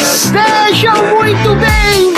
Sejam muito cinéfilos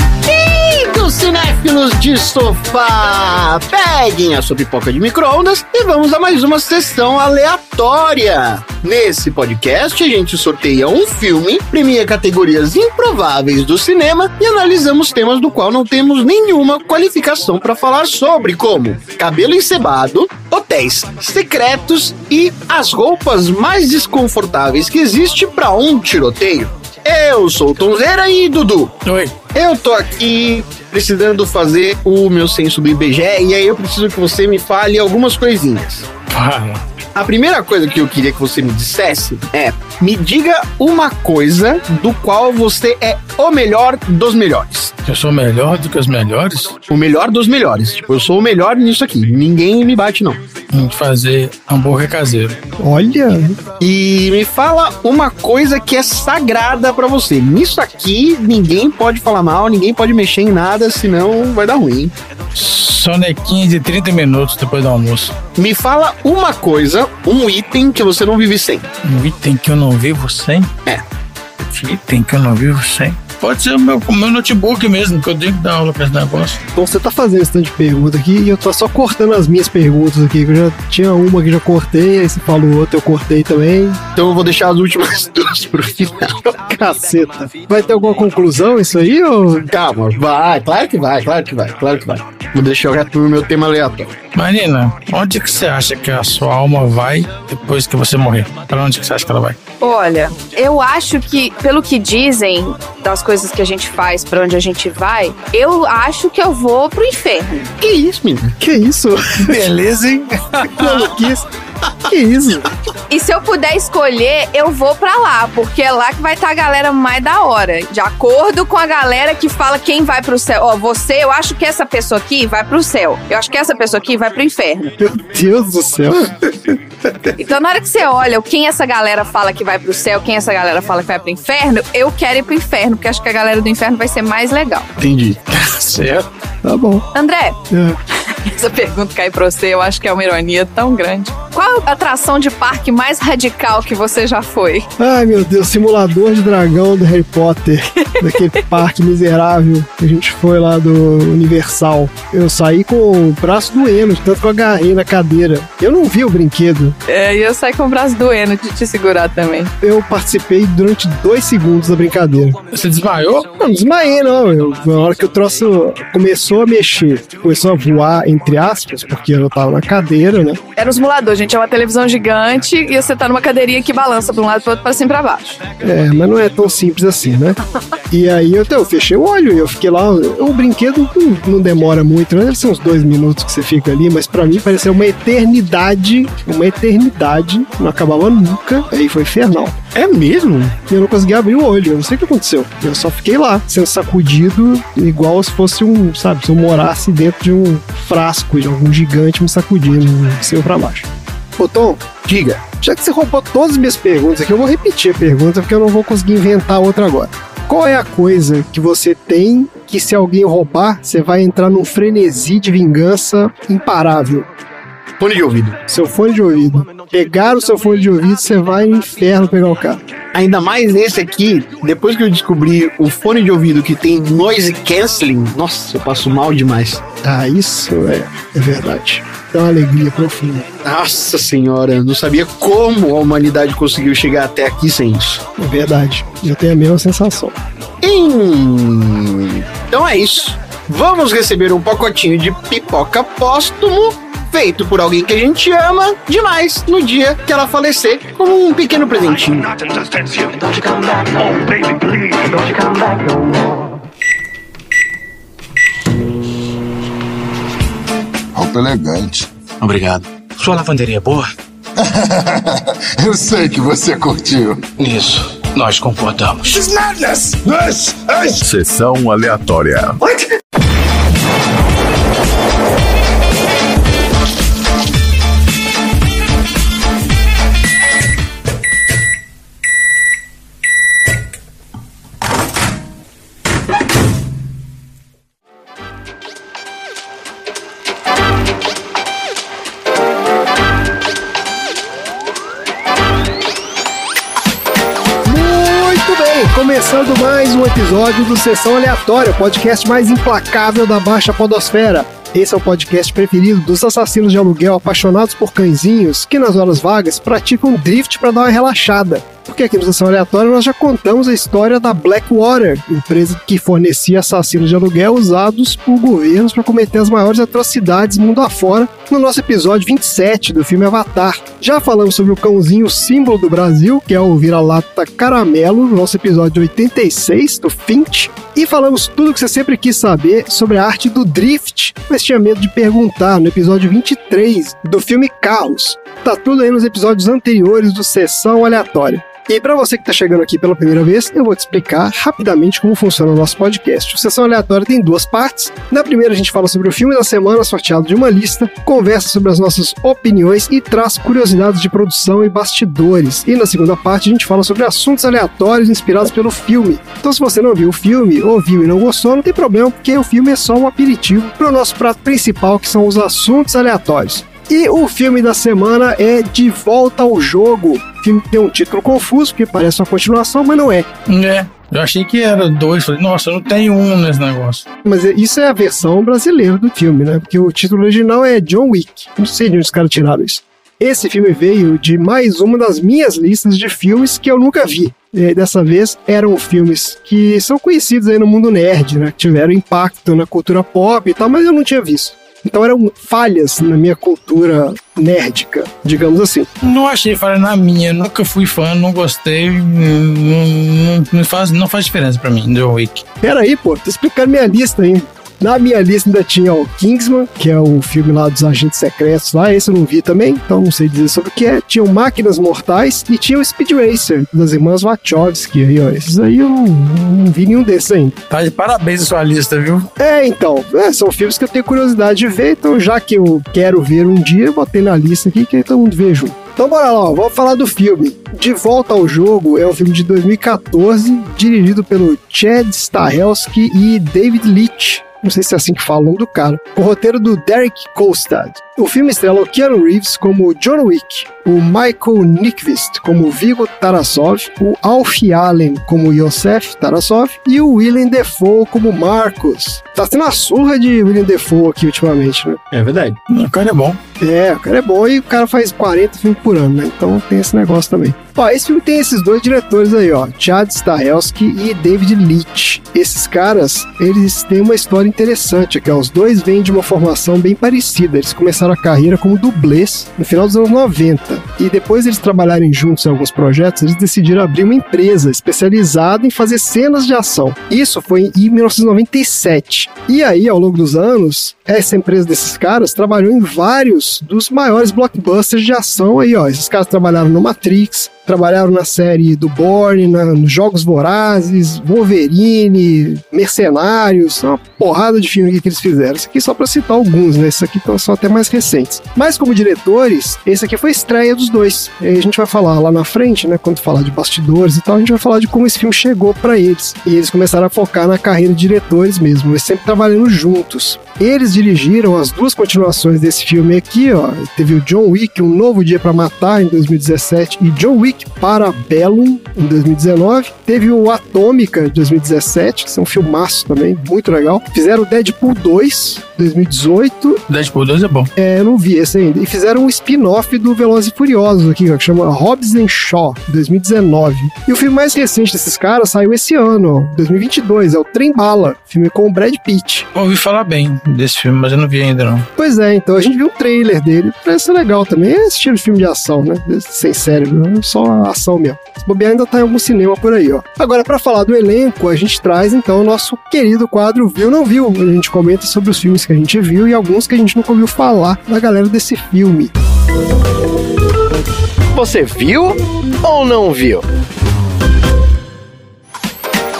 de sofá! Peguem a sua pipoca de micro-ondas e vamos a mais uma sessão aleatória. Nesse podcast, a gente sorteia um filme, premia categorias improváveis do cinema e analisamos temas do qual não temos nenhuma qualificação para falar sobre, como cabelo encebado, hotéis secretos e as roupas mais desconfortáveis que existe para um tiroteio. Eu sou o Tonzeira e Dudu. Oi. Eu tô aqui precisando fazer o meu censo do IBGE e aí eu preciso que você me fale algumas coisinhas. Fala. A primeira coisa que eu queria que você me dissesse é: me diga uma coisa do qual você é o melhor dos melhores. Eu sou melhor do que os melhores O melhor dos melhores. Tipo, eu sou o melhor nisso aqui. Ninguém me bate, não. em fazer hambúrguer caseiro. Olha. E me fala uma coisa que é sagrada pra você. Nisso aqui, ninguém pode falar mal, ninguém pode mexer em nada, senão vai dar ruim. Sonequinha de 30 minutos depois do almoço. Me fala uma coisa, um item que você não vive sem. Um item que eu não vivo sem? É. Item que eu não vivo sem? Pode ser o meu, o meu notebook mesmo, que eu tenho que dar aula pra esse negócio. Então você tá fazendo esse tanto de pergunta aqui e eu tô só cortando as minhas perguntas aqui, que eu já tinha uma que já cortei, aí você falou outra, eu cortei também. Então eu vou deixar as últimas duas pro final. Caceta. Vai ter alguma conclusão isso aí ou. Calma, vai, claro que vai, claro que vai, claro que vai. Vou deixar o resto no meu tema aleatório. Marina, onde que você acha que a sua alma vai depois que você morrer? Pra onde que você acha que ela vai? Olha, eu acho que, pelo que dizem das coisas que a gente faz, pra onde a gente vai, eu acho que eu vou pro inferno. Que isso, menina? Que isso? Beleza, hein? que isso? Que isso? E se eu puder escolher, eu vou pra lá, porque é lá que vai estar a galera mais da hora. De acordo com a galera que fala quem vai pro céu. Ó, você, eu acho que essa pessoa aqui vai pro céu. Eu acho que essa pessoa aqui vai pro inferno. Meu Deus do céu. Então, na hora que você olha quem essa galera fala que vai pro céu, quem essa galera fala que vai pro inferno, eu quero ir pro inferno, porque acho que a galera do inferno vai ser mais legal. Entendi. certo. Tá bom. André, É. essa pergunta cai pra você, eu acho que é uma ironia tão grande. Qual a atração de parque mais radical que você já foi? Ai meu Deus, simulador de dragão do Harry Potter, daquele parque miserável que a gente foi lá do Universal. Eu saí com o braço doendo, tanto que eu agarrei na cadeira. Eu não vi o brinquedo. É, e eu saí com o braço doendo de te segurar também. Eu participei durante dois segundos da brincadeira. Você desmaiou? Não, não desmaiei, não. Eu, na hora que o troço começou a mexer, começou a voar, entre aspas, porque eu tava na cadeira, né? Era um simulador, gente. É uma televisão gigante e você tá numa cadeirinha que balança pra um lado pro outro, pra cima e pra baixo. É, mas não é tão simples assim, né? E aí eu, eu fechei o olho e eu fiquei lá. O brinquedo não, demora muito, né? Deve ser uns dois minutos que você fica ali, mas pra mim pareceu uma eternidade. Uma eternidade. Não acabava nunca. Aí foi infernal. É mesmo? E eu não consegui abrir o olho, eu não sei o que aconteceu. Eu só fiquei lá, sendo sacudido, igual se fosse um, sabe, se eu morasse dentro de um frasco de algum gigante me sacudindo, de cima pra baixo. Ô Tom, Diga. já que você roubou todas as minhas perguntas aqui, eu vou repetir a pergunta porque eu não vou conseguir inventar outra agora. Qual é a coisa que você tem que se alguém roubar, você vai entrar num frenesi de vingança imparável? Fone de ouvido. Seu fone de ouvido. Pegar o seu fone de ouvido, você vai no inferno pegar o cara. Ainda mais esse aqui, depois que eu descobri o fone de ouvido que tem noise canceling, nossa, eu passo mal demais. Ah, isso é, é verdade. Dá uma alegria profunda. Nossa senhora, eu não sabia como a humanidade conseguiu chegar até aqui sem isso. É verdade. Eu tenho a mesma sensação. Hum, Então é isso. Vamos receber um pacotinho de pipoca póstumo feito por alguém que a gente ama demais no dia que ela falecer, como um pequeno presentinho. Roupa elegante. Obrigado. Sua lavanderia é boa? Eu sei que você curtiu. Isso, nós concordamos. This is madness! This is... Sessão aleatória. Começando mais um episódio do Sessão Aleatória, o podcast mais implacável da Baixa Podosfera. Esse é o podcast preferido dos assassinos de aluguel apaixonados por cãezinhos que nas horas vagas praticam drift para dar uma relaxada. Porque aqui no Sessão Aleatória nós já contamos a história da Blackwater, empresa que fornecia assassinos de aluguel usados por governos para cometer as maiores atrocidades mundo afora, no nosso episódio 27 do filme Avatar. Já falamos sobre o cãozinho símbolo do Brasil, que é o vira-lata caramelo, no nosso episódio 86 do Finch. E falamos tudo o que você sempre quis saber sobre a arte do drift, mas tinha medo de perguntar no episódio 23 do filme Carros. Tá tudo aí nos episódios anteriores do Sessão Aleatória. E para você que está chegando aqui pela primeira vez, eu vou te explicar rapidamente como funciona o nosso podcast. O Sessão Aleatória tem duas partes. Na primeira, a gente fala sobre o filme da semana sorteado de uma lista, conversa sobre as nossas opiniões e traz curiosidades de produção e bastidores. E na segunda parte, a gente fala sobre assuntos aleatórios inspirados pelo filme. Então, se você não viu o filme, ou viu e não gostou, não tem problema, porque o filme é só um aperitivo para o nosso prato principal, que são os assuntos aleatórios. E o filme da semana é De Volta ao Jogo. O filme tem um título confuso, porque parece uma continuação, mas não é. É. Eu achei que era dois. Falei, nossa, não tenho um nesse negócio. Mas é- isso é a versão brasileira do filme, né? Porque o título original é John Wick. Não sei de onde os caras tiraram isso. Esse filme veio de mais uma das minhas listas de filmes que eu nunca vi. E dessa vez eram filmes que são conhecidos aí no mundo nerd, né? Que tiveram impacto na cultura pop e tal, mas eu não tinha visto. Então eram falhas na minha cultura nerdica, digamos assim. Não achei falha na minha. Nunca fui fã, não gostei. Não, não- não faz, não faz diferença pra mim, John Wick. Pera aí, pô, tô explicando minha lista ainda. Na minha lista ainda tinha o Kingsman, que é o filme lá dos agentes secretos lá, esse eu não vi também, então não sei dizer sobre o que é. Tinha o Máquinas Mortais e tinha o Speed Racer, das irmãs Wachowski aí, ó. Esses aí eu não, não vi nenhum desses ainda. Tá de parabéns a sua lista, viu? É, então, é, são filmes que eu tenho curiosidade de ver, então já que eu quero ver um dia, eu botei na lista aqui que aí todo mundo junto. Então bora lá, ó, vamos falar do filme. De Volta ao Jogo é um filme de 2014, dirigido pelo Chad Stahelski e David Leitch. Não sei se é assim que fala o nome do cara. Com o roteiro do Derek Kolstad. O filme estrela o Keanu Reeves como John Wick, o Michael Nyqvist como Viggo Tarasov, o Alfie Allen como Yosef Tarasov e o Willem Dafoe como Marcos. Tá tendo uma surra de Willem Dafoe aqui ultimamente, né? É verdade. O cara é bom. É, o cara é bom e o cara faz 40 filmes por ano, né? Então tem esse negócio também. Ó, esse filme tem esses dois diretores aí, ó, Chad Stahelski e David Leitch. Esses caras, eles têm uma história interessante, que ó, os dois vêm de uma formação bem parecida. Eles começaram a carreira como dublês no final dos anos 90 e depois eles trabalharem juntos em alguns projetos, eles decidiram abrir uma empresa especializada em fazer cenas de ação. Isso foi em 1997. E aí, ao longo dos anos, essa empresa desses caras trabalhou em vários dos maiores blockbusters de ação aí, ó. Esses caras trabalharam no Matrix, trabalharam na série do Bourne, na- nos Jogos Vorazes, Wolverine, Mercenários, uma porrada de filme que eles fizeram. Isso aqui só pra citar alguns, né? Esses aqui são até mais recentes. Mas como diretores, esse aqui foi a estreia dos dois. E a gente vai falar lá na frente, né? Quando falar de bastidores e tal, a gente vai falar de como esse filme chegou pra eles. E eles começaram a focar na carreira de diretores mesmo, mas sempre trabalhando juntos. Eles dirigiram as duas continuações desse filme aqui, ó. Teve o John Wick, Um Novo Dia pra Matar, em 2017, e John Wick Parabellum, em 2019. Teve o Atômica, de 2017, que é um filmaço também, muito legal. Fizeram o Deadpool 2, 2018. Deadpool 2 é bom. É, eu não vi esse ainda. E fizeram um spin-off do Velozes e Furiosos aqui, ó, que chama Hobbs and Shaw, 2019. E o filme mais recente desses caras saiu esse ano, ó, 2022, é o Trem Bala, filme com o Brad Pitt. Ouvi falar bem desse filme, mas eu não vi ainda não. Pois é, então a gente viu o trailer dele, parece legal também. É esse estilo de filme de ação, né? Sem cérebro, né? só a ação mesmo. Se bobear ainda tá em algum cinema por aí, ó. Agora, pra falar do elenco, a gente traz então o nosso querido quadro Viu Não Viu. A gente comenta sobre os filmes que a gente viu e alguns que a gente nunca ouviu falar da galera desse filme. Você viu ou não viu?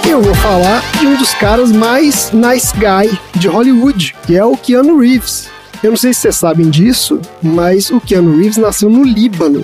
Eu vou falar de um dos caras mais nice guy de Hollywood, que é o Keanu Reeves. Eu não sei se vocês sabem disso, mas o Keanu Reeves nasceu no Líbano.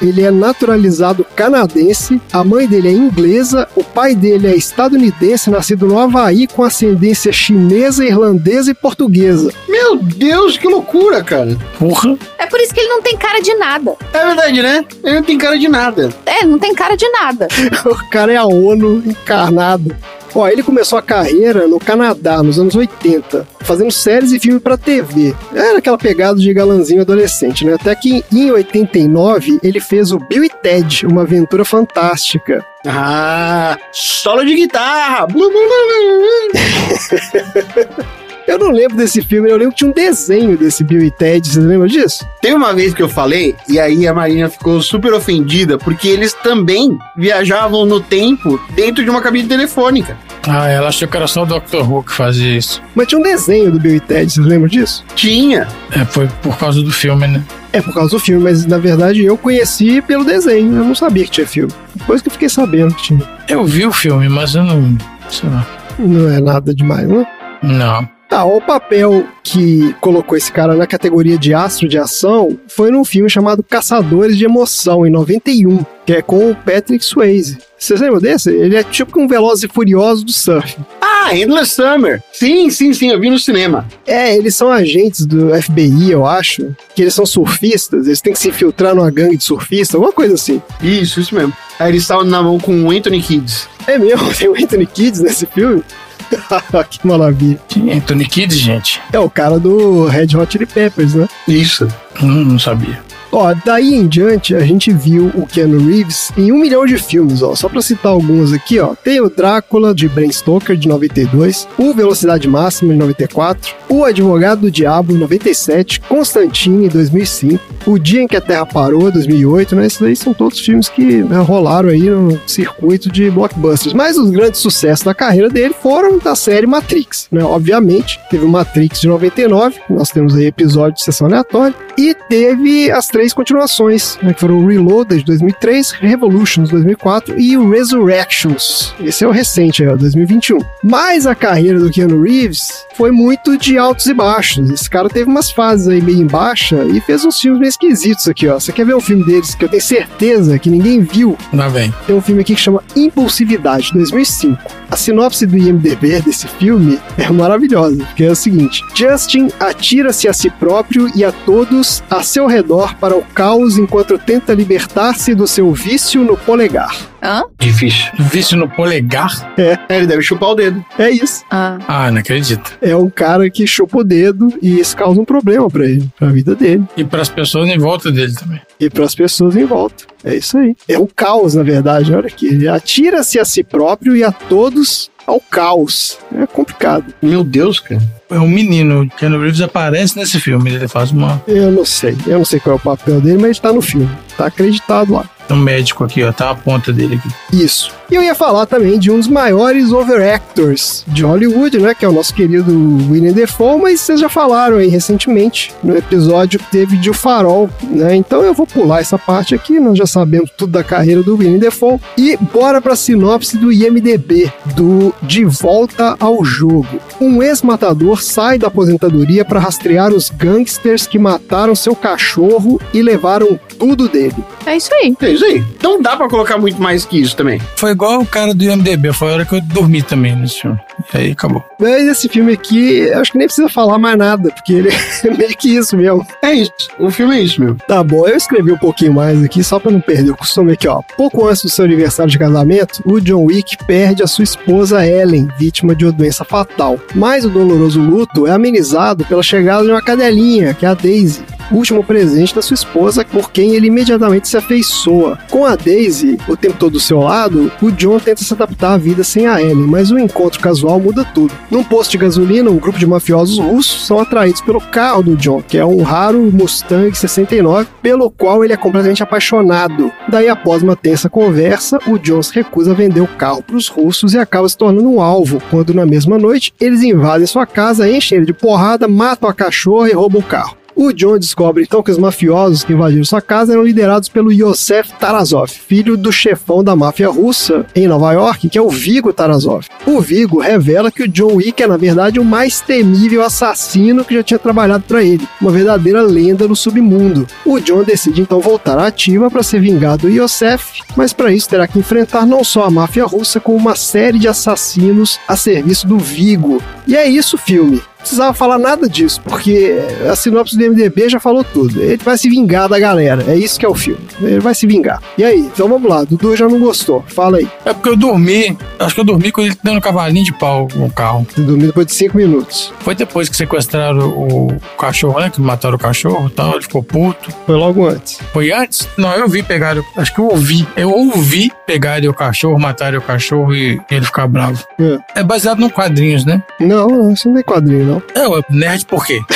Ele é naturalizado canadense, a mãe dele é inglesa, o pai dele é estadunidense, nascido no Havaí, com ascendência chinesa, irlandesa e portuguesa. Meu Deus, que loucura, cara. Porra. É por isso que ele não tem cara de nada. É verdade, né? Ele não tem cara de nada. É É, não tem cara de nada. O cara é a ONU encarnado. Ó, ele começou a carreira no Canadá, nos anos 80, fazendo séries e filmes pra TV. Era aquela pegada de galanzinho adolescente, né? Até que em 89 ele fez o Bill e Ted, uma aventura fantástica. Ah, solo de guitarra. Eu não lembro desse filme, eu lembro que tinha um desenho desse Bill e Ted, você lembra disso? Tem uma vez que eu falei, e aí a Marina ficou super ofendida, porque eles também viajavam no tempo dentro de uma cabine telefônica. Ah, ela achou que era só o Dr. Who que fazia isso. Mas tinha um desenho do Bill e Ted, vocês lembram disso? Tinha. É, foi por causa do filme, né? É por causa do filme, mas na verdade eu conheci pelo desenho, eu não sabia que tinha filme. Depois que eu fiquei sabendo que tinha. Eu vi o filme, mas eu não. Sei lá. Não é nada demais, não? Não. Tá, o papel que colocou esse cara na categoria de astro de ação foi num filme chamado Caçadores de Emoção, em 91, que é com o Patrick Swayze. Vocês lembram desse? Ele é tipo um Velozes e Furiosos do surf. Ah, Endless Summer. Sim, sim, sim, eu vi no cinema. É, eles são agentes do FBI, eu acho, que eles são surfistas, eles têm que se infiltrar numa gangue de surfistas, alguma coisa assim. Isso, isso mesmo. Aí eles estavam na mão com o Anthony Kids. É mesmo, tem o Anthony Kids nesse filme? que maravilha. Anthony Kidd, gente. É o cara do Red Hot Chili Peppers, né? Isso. Hum, não sabia. Ó, daí em diante a gente viu o Keanu Reeves em um milhão de filmes, ó. Só pra citar alguns aqui, ó. Tem o Drácula de Bram Stoker de 92, o Velocidade Máxima de 94, o Advogado do Diabo em 97, Constantine em 2005, O Dia em que a Terra Parou 2008, né? Esses daí são todos filmes que né, rolaram aí no circuito de blockbusters. Mas os grandes sucessos da carreira dele foram da série Matrix, né? Obviamente, teve o Matrix de 99, nós temos aí episódio de sessão aleatória, e teve as três continuações, né, que foram o Reloaded de 2003, Revolutions de 2004 e o Resurrections. Esse é o recente, é o 2021. Mas a carreira do Keanu Reeves foi muito de altos e baixos. Esse cara teve umas fases aí meio em baixa e fez uns filmes meio esquisitos aqui, ó. Você quer ver um filme deles que eu tenho certeza que ninguém viu? Lá vem. Tem um filme aqui que chama Impulsividade, 2005. A sinopse do IMDB desse filme é maravilhosa, porque é o seguinte: Justin atira-se a si próprio e a todos a seu redor para o caos enquanto tenta libertar-se do seu vício no polegar. Hã? Difícil. Vício no polegar? É, ele deve chupar o dedo. É isso. Ah. Ah, não acredito. É um cara que chupa o dedo e isso causa um problema pra ele, pra vida dele E pras pessoas em volta dele também. e pras pessoas em volta. É isso aí. É um caos, na verdade. Olha aqui. Ele atira-se a si próprio e a todos ao caos. É complicado. Meu Deus, cara. É um menino. Keanu Reeves aparece nesse filme. Ele faz uma, Eu não sei. Eu não sei qual é o papel dele, mas ele tá no filme. Tá acreditado lá. Um médico aqui, ó. Tá a ponta dele aqui. Isso. E eu ia falar também de um dos maiores overactors de Hollywood, né? Que é o nosso querido William Defoe, mas vocês já falaram aí recentemente no episódio que teve de O Farol, né? Então eu vou pular essa parte aqui, nós já sabemos tudo da carreira do William Defoe. E bora pra sinopse do IMDB, do De Volta ao Jogo. Um ex-matador sai da aposentadoria para rastrear os gangsters que mataram seu cachorro e levaram tudo dele. É isso aí. É isso aí. Não dá pra colocar muito mais que isso também. Foi igual o cara do IMDB. Foi a hora que eu dormi também nesse filme. E aí acabou. Mas esse filme aqui, acho que nem precisa falar mais nada, porque ele é meio que isso mesmo. É isso. O filme é isso mesmo. Tá bom, eu escrevi um pouquinho mais aqui, só pra não perder o costume aqui, ó. Pouco antes do seu aniversário de casamento, o John Wick perde a sua esposa Ellen, vítima de uma doença fatal. Mas o doloroso luto é amenizado pela chegada de uma cadelinha, que é a Daisy. Último presente da sua esposa, por quem ele imediatamente se afeiçoa. Com a Daisy, o tempo todo do seu lado, o John tenta se adaptar à vida sem a Ellen, mas o encontro casual muda tudo. Num posto de gasolina, um grupo de mafiosos russos são atraídos pelo carro do John, que é um raro Mustang 69, pelo qual ele é completamente apaixonado. Daí, após uma tensa conversa, o John se recusa a vender o carro para os russos e acaba se tornando um alvo, quando na mesma noite eles invadem sua casa, enchem ele de porrada, matam a cachorra e roubam o carro. O John descobre então que os mafiosos que invadiram sua casa eram liderados pelo Yosef Tarazov, filho do chefão da máfia russa em Nova York, que é o Vigo Tarazov. O Vigo revela que o John Wick é, na verdade, o mais temível assassino que já tinha trabalhado para ele, uma verdadeira lenda no submundo. O John decide então voltar à ativa para se vingar do Yosef, mas para isso terá que enfrentar não só a máfia russa, como uma série de assassinos a serviço do Vigo. E é isso filme. Precisava falar nada disso, porque a sinopse do MDB já falou tudo. Ele vai se vingar da galera. É isso que é o filme. Ele vai se vingar. E aí? Então vamos lá. Dudu já não gostou. Fala aí. É porque eu dormi, acho que eu dormi com ele dando cavalinho de pau no carro. Você dormiu depois de cinco minutos. Foi depois que sequestraram o cachorro, né? Que mataram o cachorro e tal, ele ficou puto. Foi logo antes. Foi antes? Não, eu vi pegar, acho que eu ouvi. Eu ouvi pegarem o cachorro, matarem o cachorro e ele ficar bravo. É. É baseado em quadrinhos, né? Não, não, isso não é quadrinho, não. É, ué, nerd por quê?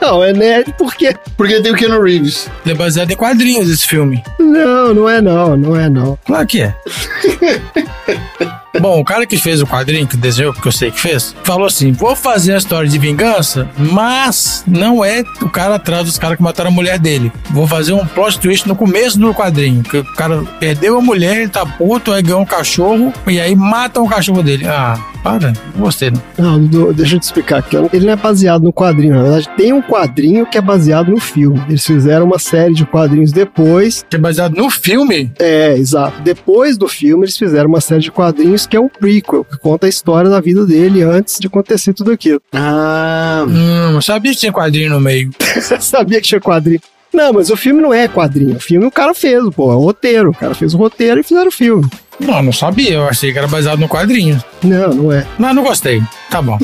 Não, é nerd porque. Porque tem o Keanu Reeves. Ele é baseado em quadrinhos esse filme. Não, não é não, não é não. Claro que é. Bom, o cara que fez o quadrinho, que desenhou, que eu sei que fez, falou assim: vou fazer a história de vingança, mas não é o cara atrás dos caras que mataram a mulher dele. Vou fazer um plot twist no começo do quadrinho. Que o cara perdeu a mulher, ele tá puto, aí ganhou um cachorro, e aí matam o cachorro dele. Ah, para, não gostei. Não. Não, Dudu, deixa eu te explicar aqui. Ele não é baseado no quadrinho, na verdade, tem um quadrinho que é baseado no filme. Eles fizeram uma série de quadrinhos depois. Que é baseado no filme? É, exato. Depois do filme, eles fizeram uma série de quadrinhos que é um prequel, que conta a história da vida dele antes de acontecer tudo aquilo. Ah, Hum, sabia que tinha quadrinho no meio. Você sabia que tinha quadrinho? Não, mas o filme não é quadrinho. O filme o cara fez, pô, é o roteiro. O cara fez o roteiro e fizeram o filme. Não, não sabia, eu achei que era baseado no quadrinho. Não, não é. Não, não gostei. Tá bom.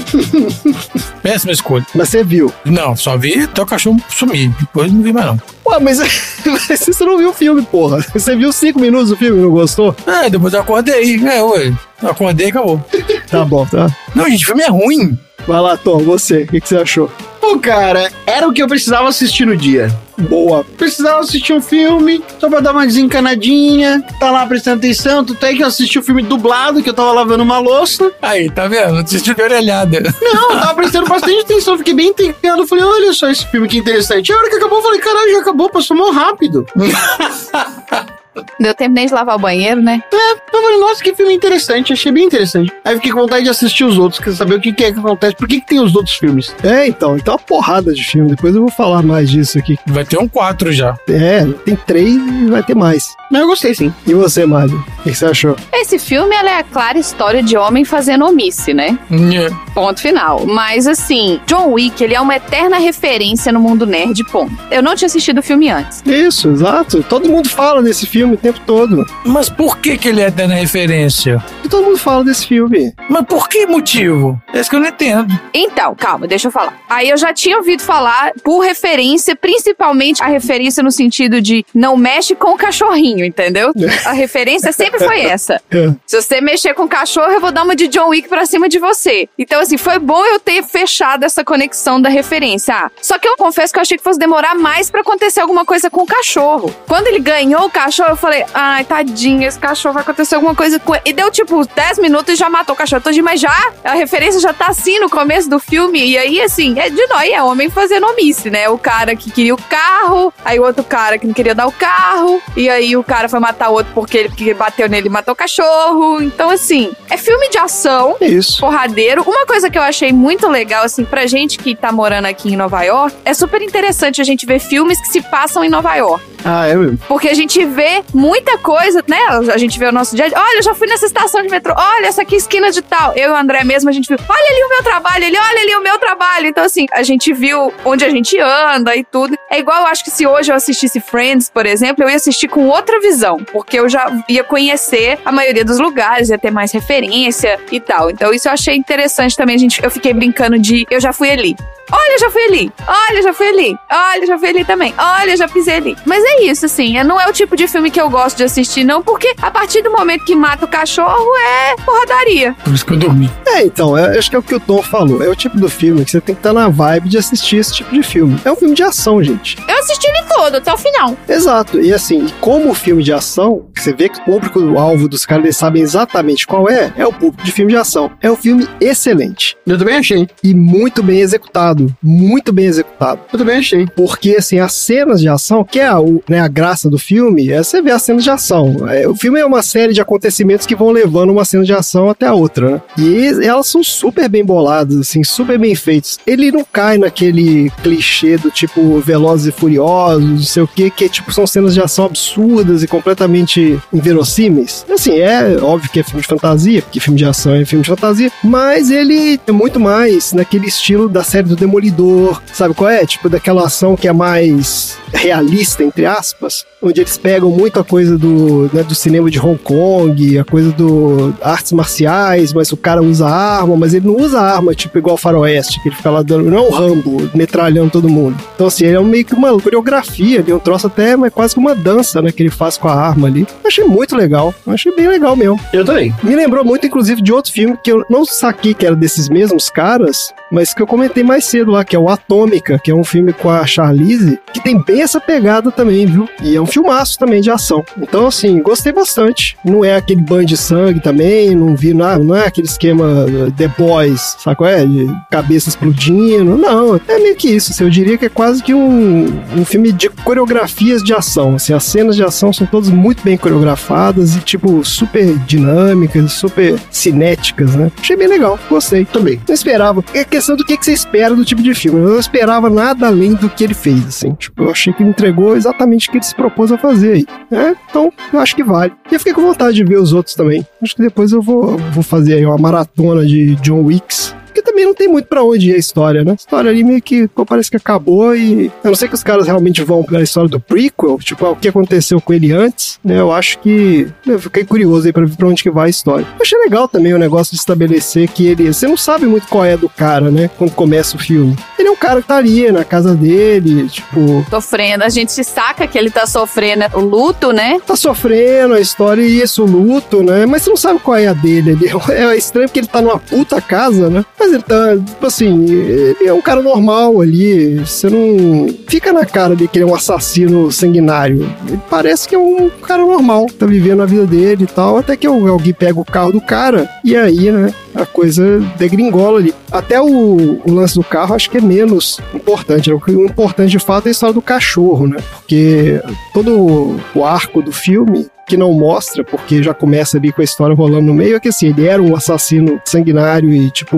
Péssima escolha. Mas você viu. Não, só vi até o cachorro sumir. Depois não vi mais, não. Ué, mas, mas você não viu o filme, porra. Você viu cinco minutos do filme e não gostou? É, depois eu acordei. É, ué. Eu acordei e acabou. Tá bom, tá? Não, gente, o filme é ruim. Vai lá, Tom, você. O que, que você achou? Pô, cara, era o que eu precisava assistir no dia. Boa. Precisava assistir um filme, só pra dar uma desencanadinha, tá lá prestando atenção. Tu tem que assistir o filme dublado, que eu tava lavando uma louça. Aí, tá vendo? Assistiu de orelhada. Não, eu tava prestando bastante atenção, fiquei bem entediado. Eu falei, olha só esse filme que interessante. E a hora que acabou, eu falei, caralho, já acabou, passou mó rápido. Eu terminei de lavar o banheiro, né? É, eu falei, nossa, que filme interessante, achei bem interessante. Aí fiquei com vontade de assistir os outros, quer saber o que, que é que acontece, por que, que tem os outros filmes. É, então, então uma porrada de filme. Depois eu vou falar mais disso aqui. Vai ter um 4 já. É, tem três e vai ter mais. Mas eu gostei sim. E você, Mário? O que que você achou? Esse filme ela é a clara história de homem fazendo omisse, né? Nhê. Ponto final. Mas assim, John Wick, ele é uma eterna referência no mundo nerd, ponto. Eu não tinha assistido o filme antes. Isso, exato. Todo mundo fala desse filme o tempo todo. Mas por que que ele é dando referência? E todo mundo fala desse filme. Mas por que motivo? É isso que eu não entendo. Então, calma, deixa eu falar. Aí eu já tinha ouvido falar por referência, principalmente a referência no sentido de não mexe com o cachorrinho, entendeu? A referência sempre foi essa. É. Se você mexer com o cachorro, eu vou dar uma de John Wick pra cima de você. Então, assim, foi bom eu ter fechado essa conexão da referência. Ah, só que eu confesso que eu achei que fosse demorar mais pra acontecer alguma coisa com o cachorro. Quando ele ganhou o cachorro, eu falei, ai, tadinho, esse cachorro vai acontecer alguma coisa com ele. E deu tipo 10 minutos e já matou o cachorro todinho, mas já a referência já tá assim no começo do filme. E aí, assim, é de nós, é homem fazendo omisse, né? O cara que queria o carro, aí o outro cara que não queria dar o carro, e aí o cara foi matar o outro porque ele que bateu nele e matou o cachorro. Então, assim, é filme de ação É isso. porradeiro. Uma coisa que eu achei muito legal, assim, pra gente que tá morando aqui em Nova York, é super interessante a gente ver filmes que se passam em Nova York. Ah, é mesmo? Porque a gente vê muita coisa, né? A gente vê o nosso dia. Olha, eu já fui nessa estação de metrô. Olha, essa aqui esquina de tal. Eu e o André mesmo, a gente viu. Olha ali o meu trabalho, ele, olha ali o meu trabalho. Então, assim, a gente viu onde a gente anda e tudo. É igual, eu acho que se hoje eu assistisse Friends, por exemplo, eu ia assistir com outra visão. Porque eu já ia conhecer a maioria dos lugares, ia ter mais referência e tal. Então, isso eu achei interessante também. A gente, eu fiquei brincando de eu já fui ali. Olha, já fui ali. Olha, já fui ali. Olha, já fui ali também. Olha, já pisei ali. Mas é isso, assim. é- Não é o tipo de filme que eu gosto de assistir, não, porque a partir do momento que mata o cachorro é porradaria. Por isso que eu dormi. É, então, é- acho que é o que o Tom falou. É o tipo do filme que você tem que estar na vibe de assistir esse tipo de filme. É um filme de ação, gente. Eu assisti ele todo, até o final. Exato. E assim, como filme de ação, você vê que o público-alvo dos caras eles sabem exatamente qual é, é o público de filme de ação. É um filme excelente Eu também achei. e muito bem executado. Muito bem executado. Eu também achei. Porque, assim, as cenas de ação, que é a, o- né, a graça do filme, é você ver as cenas de ação. É, o filme é uma série de acontecimentos que vão levando uma cena de ação até a outra, né? E elas são super bem boladas, assim, super bem feitas. Ele não cai naquele clichê do tipo Velozes e Furiosos, não sei o quê, que tipo, são cenas de ação absurdas e completamente inverossímeis. Assim, é óbvio que é filme de fantasia, porque filme de ação é filme de fantasia, mas ele é muito mais naquele estilo da série do Demolidor, sabe qual é? Tipo, daquela ação que é mais realista, entre aspas, onde eles pegam muito a coisa do, né, do cinema de Hong Kong, a coisa do artes marciais, mas o cara usa arma, mas ele não usa arma, tipo, igual o Faroeste, que ele fica lá dando, não é Rambo, metralhando todo mundo. Então, assim, ele é meio que uma coreografia ali, um troço até, mas quase que uma dança, né, que ele faz com a arma ali. Eu achei muito legal, eu achei bem legal mesmo. Eu também. Me lembrou muito, inclusive, de outro filme que eu não saquei que era desses mesmos caras, mas que eu comentei mais cedo lá, que é o Atômica, que é um filme com a Charlize, que tem bem essa pegada também, viu? E é um filmaço também de ação. Então, assim, gostei bastante. Não é aquele banho de sangue também, não vi nada, não é aquele esquema uh, The Boys, qual é? De cabeça explodindo. Não, é meio que isso. Assim, eu diria que é quase que um, um filme de coreografias de ação. Assim, as cenas de ação são todas muito bem coreografadas e, tipo, super dinâmicas, super cinéticas, né? Achei bem legal, gostei. Também. Não esperava. É questão do que, que você espera do tipo de filme. Eu não esperava nada além do que ele fez, assim. Tipo, eu achei que ele entregou exatamente o que ele se propôs a fazer aí. É, então, eu acho que vale. E eu fiquei com vontade de ver os outros também. Acho que depois eu vou, vou fazer aí uma maratona de John Wicks. Também não tem muito pra onde ir a história, né? A história ali meio que pô, parece que acabou e. A não ser que os caras realmente vão pela história do prequel, tipo, ah, o que aconteceu com ele antes, né? Eu acho que. Eu fiquei curioso aí pra ver pra onde que vai a história. Eu achei legal também o negócio de estabelecer que ele. Você não sabe muito qual é do cara, né? Quando começa o filme. Ele é um cara que tá ali na casa dele, tipo, Sofrendo. A gente se saca que ele tá sofrendo o luto, né? tá sofrendo a história e isso, o luto, né? Mas você não sabe qual é a dele ali. É estranho porque ele tá numa puta casa, né? Mas ele tá, tipo assim, ele é um cara normal ali. Você não fica na cara de que ele é um assassino sanguinário. Ele parece que é um cara normal, tá vivendo a vida dele e tal. Até que alguém pega o carro do cara e aí, né? A coisa degringola ali. Até o, o lance do carro acho que é menos importante. né? O o importante de fato é a história do cachorro, né? Porque todo o arco do filme que não mostra, porque já começa ali com a história rolando no meio, é que assim, ele era um assassino sanguinário e, tipo,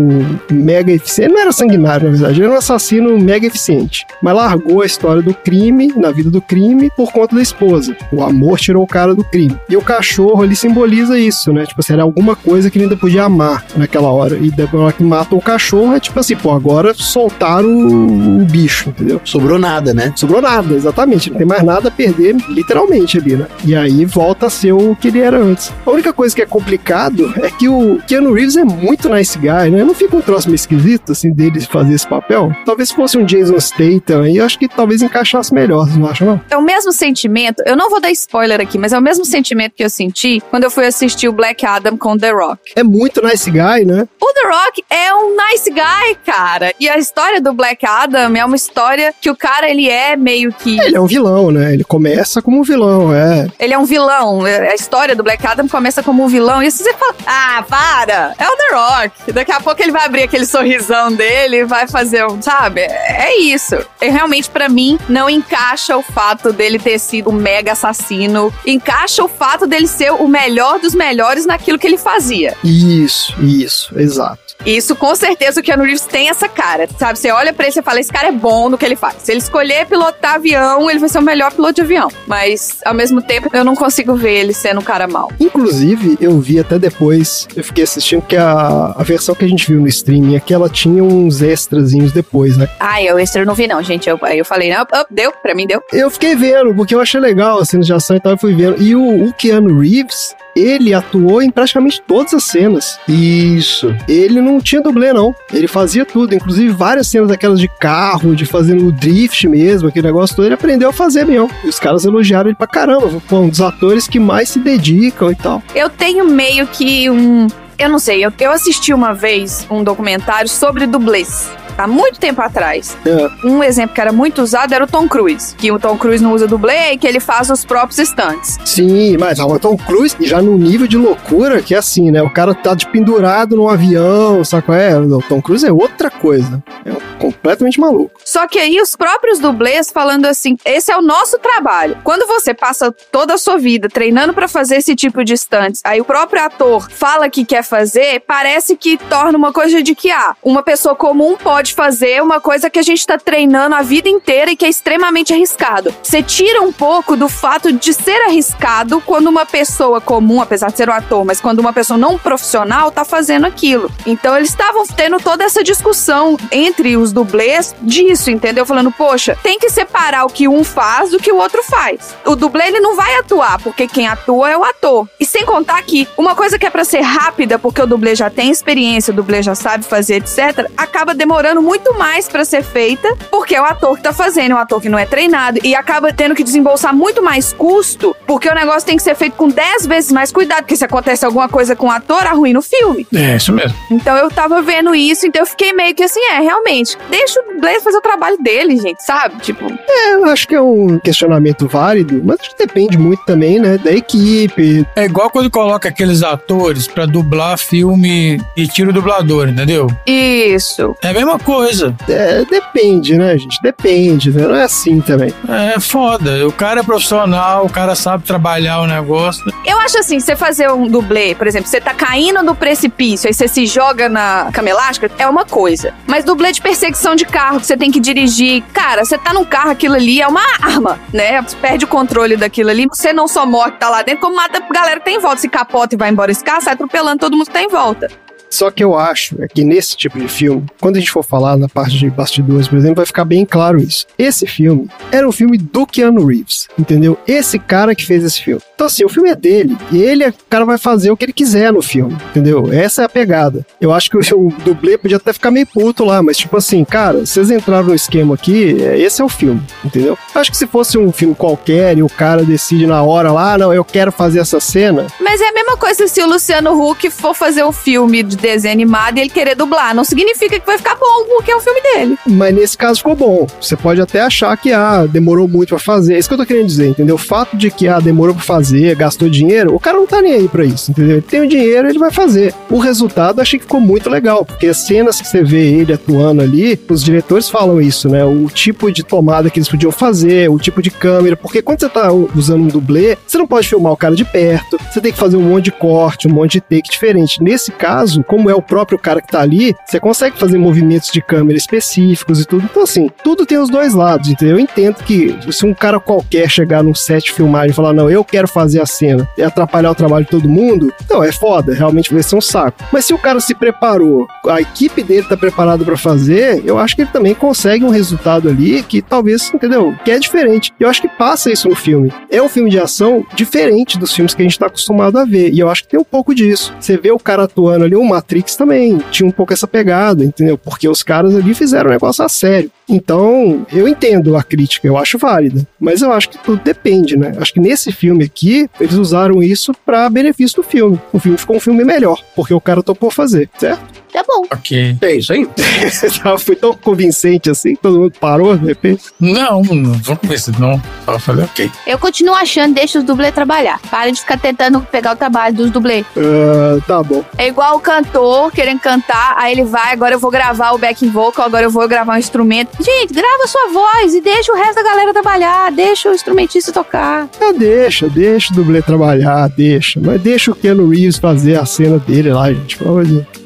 mega eficiente. Ele não era sanguinário, na verdade, ele era um assassino mega eficiente. Mas largou a história do crime, na vida do crime, por conta da esposa. O amor tirou o cara do crime. E o cachorro, ele simboliza isso, né? Tipo assim, era alguma coisa que ele ainda podia amar naquela hora. E depois hora que matam o cachorro, é tipo assim, pô, agora soltaram o, o bicho, entendeu? Sobrou nada, né? Sobrou nada, exatamente. Não tem mais nada a perder, literalmente ali, né? E aí volta a ser o que ele era antes. A única coisa que é complicado é que o Keanu Reeves é muito nice guy, né? Não fica um troço meio esquisito, assim, dele fazer esse papel. Talvez fosse um Jason Statham aí, eu acho que talvez encaixasse melhor, você não acha, não? É o mesmo sentimento, eu não vou dar spoiler aqui, mas é o mesmo sentimento que eu senti quando eu fui assistir o Black Adam com The Rock. É muito nice guy, né? O The Rock é um nice guy, cara. E a história do Black Adam é uma história que o cara, ele é meio que... Ele é um vilão, né? Ele começa como um vilão, é. Ele é um vilão. A história do Black Adam começa como um vilão. E você fala, ah, para! É o The Rock. Daqui a pouco ele vai abrir aquele sorrisão dele vai fazer um, sabe? É isso. E realmente, pra mim, não encaixa o fato dele ter sido um mega assassino. Encaixa o fato dele ser o melhor dos melhores naquilo que ele fazia. Isso, isso, exato. Isso, com certeza, o Keanu Reeves tem essa cara, sabe? Você olha pra ele e fala, esse cara é bom no que ele faz. Se ele escolher pilotar avião, ele vai ser o melhor piloto de avião. Mas, ao mesmo tempo, eu não consigo ver ele sendo um cara mau. Inclusive, eu vi até depois, eu fiquei assistindo que a, a versão que a gente viu no streaming aqui, ela tinha uns extrazinhos depois, né? Ah, eu extra eu não vi não, gente. Eu, aí eu falei, não, up, deu, pra mim deu. Eu fiquei vendo, porque eu achei legal as cenas de ação e tal, eu fui vendo. E o, o Keanu Reeves, ele atuou em praticamente todas as cenas. Isso. Ele não tinha dublê, não. Ele fazia tudo, inclusive várias cenas daquelas de carro, de fazendo drift mesmo, aquele negócio todo, ele aprendeu a fazer mesmo. E os caras elogiaram ele pra caramba. Foi um dos atores que mais se dedicam e tal. Eu tenho meio que um. Eu não sei, eu, eu assisti uma vez um documentário sobre dublês. Há muito tempo atrás. É. Um exemplo que era muito usado era o Tom Cruise. Que o Tom Cruise não usa dublê e que ele faz os próprios stunts. Sim, mas o Tom Cruise já no nível de loucura que é assim, né? O cara tá de pendurado num avião, sabe qual é? O Tom Cruise é outra coisa. É completamente maluco. Só que aí os próprios dublês falando assim: esse é o nosso trabalho. Quando você passa toda a sua vida treinando pra fazer esse tipo de stunts, aí o próprio ator fala que quer fazer, parece que torna uma coisa de que, ah, uma pessoa comum pode pode fazer uma coisa que a gente tá treinando a vida inteira e que é extremamente arriscado. Você tira um pouco do fato de ser arriscado quando uma pessoa comum, apesar de ser um ator, mas quando uma pessoa não profissional tá fazendo aquilo. Então eles estavam tendo toda essa discussão entre os dublês disso, entendeu? Falando, poxa, tem que separar o que um faz do que o outro faz. O dublê ele não vai atuar, porque quem atua é o ator. E sem contar que uma coisa que é pra ser rápida, porque o dublê já tem experiência, o dublê já sabe fazer, etc, acaba demorando muito mais pra ser feita, porque é o ator que tá fazendo, é um ator que não é treinado e acaba tendo que desembolsar muito mais custo, porque o negócio tem que ser feito com 10 vezes mais cuidado, porque se acontece alguma coisa com o ator, arruina o filme. É, isso mesmo. Então eu tava vendo isso, então eu fiquei meio que assim, é, realmente, deixa o dublê fazer o trabalho dele, gente, sabe? Tipo, É, eu acho que é um questionamento válido, mas acho que depende muito também, né, da equipe. É igual quando coloca aqueles atores pra dublar filme e tira o dublador, entendeu? isso. É a mesma coisa. É, depende, né, gente? Depende, né? Não é assim também. É foda. O cara é profissional, o cara sabe trabalhar o negócio. Eu acho assim, você fazer um dublê, por exemplo, você tá caindo do precipício, aí você se joga na cama elástica, é uma coisa. Mas dublê de perseguição de carro, que você tem que dirigir, cara, você tá num carro, aquilo ali é uma arma, né? Você perde o controle daquilo ali, você não só morre que tá lá dentro, como mata a galera que tá em volta. Se capota e vai embora esse carro, sai atropelando todo mundo que tá em volta. Só que eu acho é que nesse tipo de filme, quando a gente for falar na parte de bastidores, por exemplo, vai ficar bem claro isso. Esse filme era um filme do Keanu Reeves, entendeu? Esse cara que fez esse filme. Então, assim, o filme é dele e ele, o cara vai fazer o que ele quiser no filme, entendeu? Essa é a pegada. Eu acho que o, o dublê podia até ficar meio puto lá, mas tipo assim, cara, vocês entraram no esquema aqui, é, esse é o filme, entendeu? Eu acho que se fosse um filme qualquer e o cara decide na hora lá, ah, não, eu quero fazer essa cena, Mas é a mesma coisa se o Luciano Huck for fazer um filme de desenho animado e ele querer dublar. Não significa que vai ficar bom, porque é o filme dele. Mas nesse caso ficou bom. Você pode até achar que, ah, demorou muito pra fazer. É isso que eu tô querendo dizer, entendeu? O fato de que, ah, demorou pra fazer, gastou dinheiro, o cara não tá nem aí pra isso, entendeu? Ele tem o dinheiro, ele vai fazer. O resultado achei que ficou muito legal, porque as cenas que você vê ele atuando ali, os diretores falam isso, né? O tipo de tomada que eles podiam fazer, o tipo de câmera, porque quando você tá usando um dublê, você não pode filmar o cara de perto, você tem que fazer um monte de corte, um monte de take diferente. Nesse caso, como é o próprio cara que tá ali, você consegue fazer movimentos de câmera específicos e tudo. Então, assim, tudo tem os dois lados, entendeu? Eu entendo que se um cara qualquer chegar num set de filmagem e falar, não, eu quero fazer a cena e atrapalhar o trabalho de todo mundo, não, é foda, realmente vai ser um saco. Mas se o cara se preparou, a equipe dele tá preparada pra fazer, eu acho que ele também consegue um resultado ali que talvez, entendeu? Que é diferente. Eu acho que passa isso no filme. É um filme de ação diferente dos filmes que a gente tá acostumado a ver. E eu acho que tem um pouco disso. Você vê o cara atuando ali, o Matrix também tinha um pouco essa pegada, entendeu? Porque os caras ali fizeram o negócio a sério. Então, eu entendo a crítica, eu acho válida. Mas eu acho que tudo depende, né? Acho que nesse filme aqui, eles usaram isso pra benefício do filme. O filme ficou um filme melhor, porque o cara topou fazer, certo? Tá bom. Ok. É isso aí. Foi tão convincente assim, todo mundo parou de repente. Não, não vou convencer, não. Eu falei, ok. Eu continuo achando, deixa os dublês trabalhar. Para de ficar tentando pegar o trabalho dos dublês. Ah, tá bom. É igual o cantor querendo cantar, aí ele vai, agora eu vou gravar o backing vocal, agora eu vou gravar um instrumento. Gente, grava sua voz e deixa o resto da galera trabalhar, deixa o instrumentista tocar. Ah, deixa, deixa o dublê trabalhar, deixa. Mas deixa o Keanu Reeves fazer a cena dele lá, gente.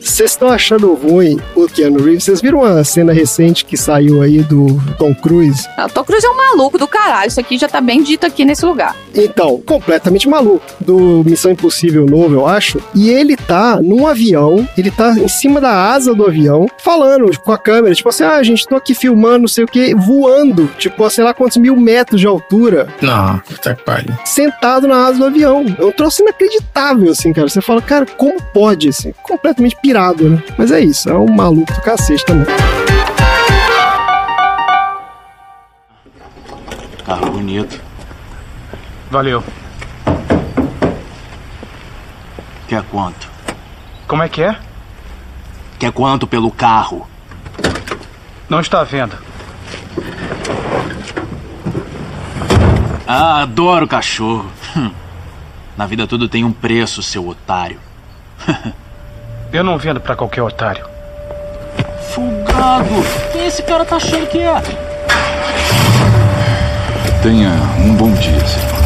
Vocês estão achando ruim o Keanu Reeves? Vocês viram uma cena recente que saiu aí do Tom Cruise? Ah, O Tom Cruise é um maluco do caralho, isso aqui já tá bem dito aqui nesse lugar. Então, completamente maluco. Do Missão Impossível novo, eu acho. E ele tá num avião, ele tá em cima da asa do avião, falando com a câmera, tipo assim, ah, gente, tô aqui filmando, não sei o que, voando, tipo, a sei lá quantos mil metros de altura, Não, puta que pariu. sentado na asa do avião. É um troço inacreditável, assim, cara. Você fala, cara, como pode, assim? Completamente pirado, né? Mas é isso, é um maluco do cacete também. Carro bonito. Valeu. Quer quanto? Como é que é? Quer quanto pelo carro? Não está à venda. Ah, adoro cachorro. Na vida tudo tem um preço, seu otário. Eu não vendo pra qualquer otário. Folgado! Quem esse cara tá achando que é? Tenha um bom dia, senhor.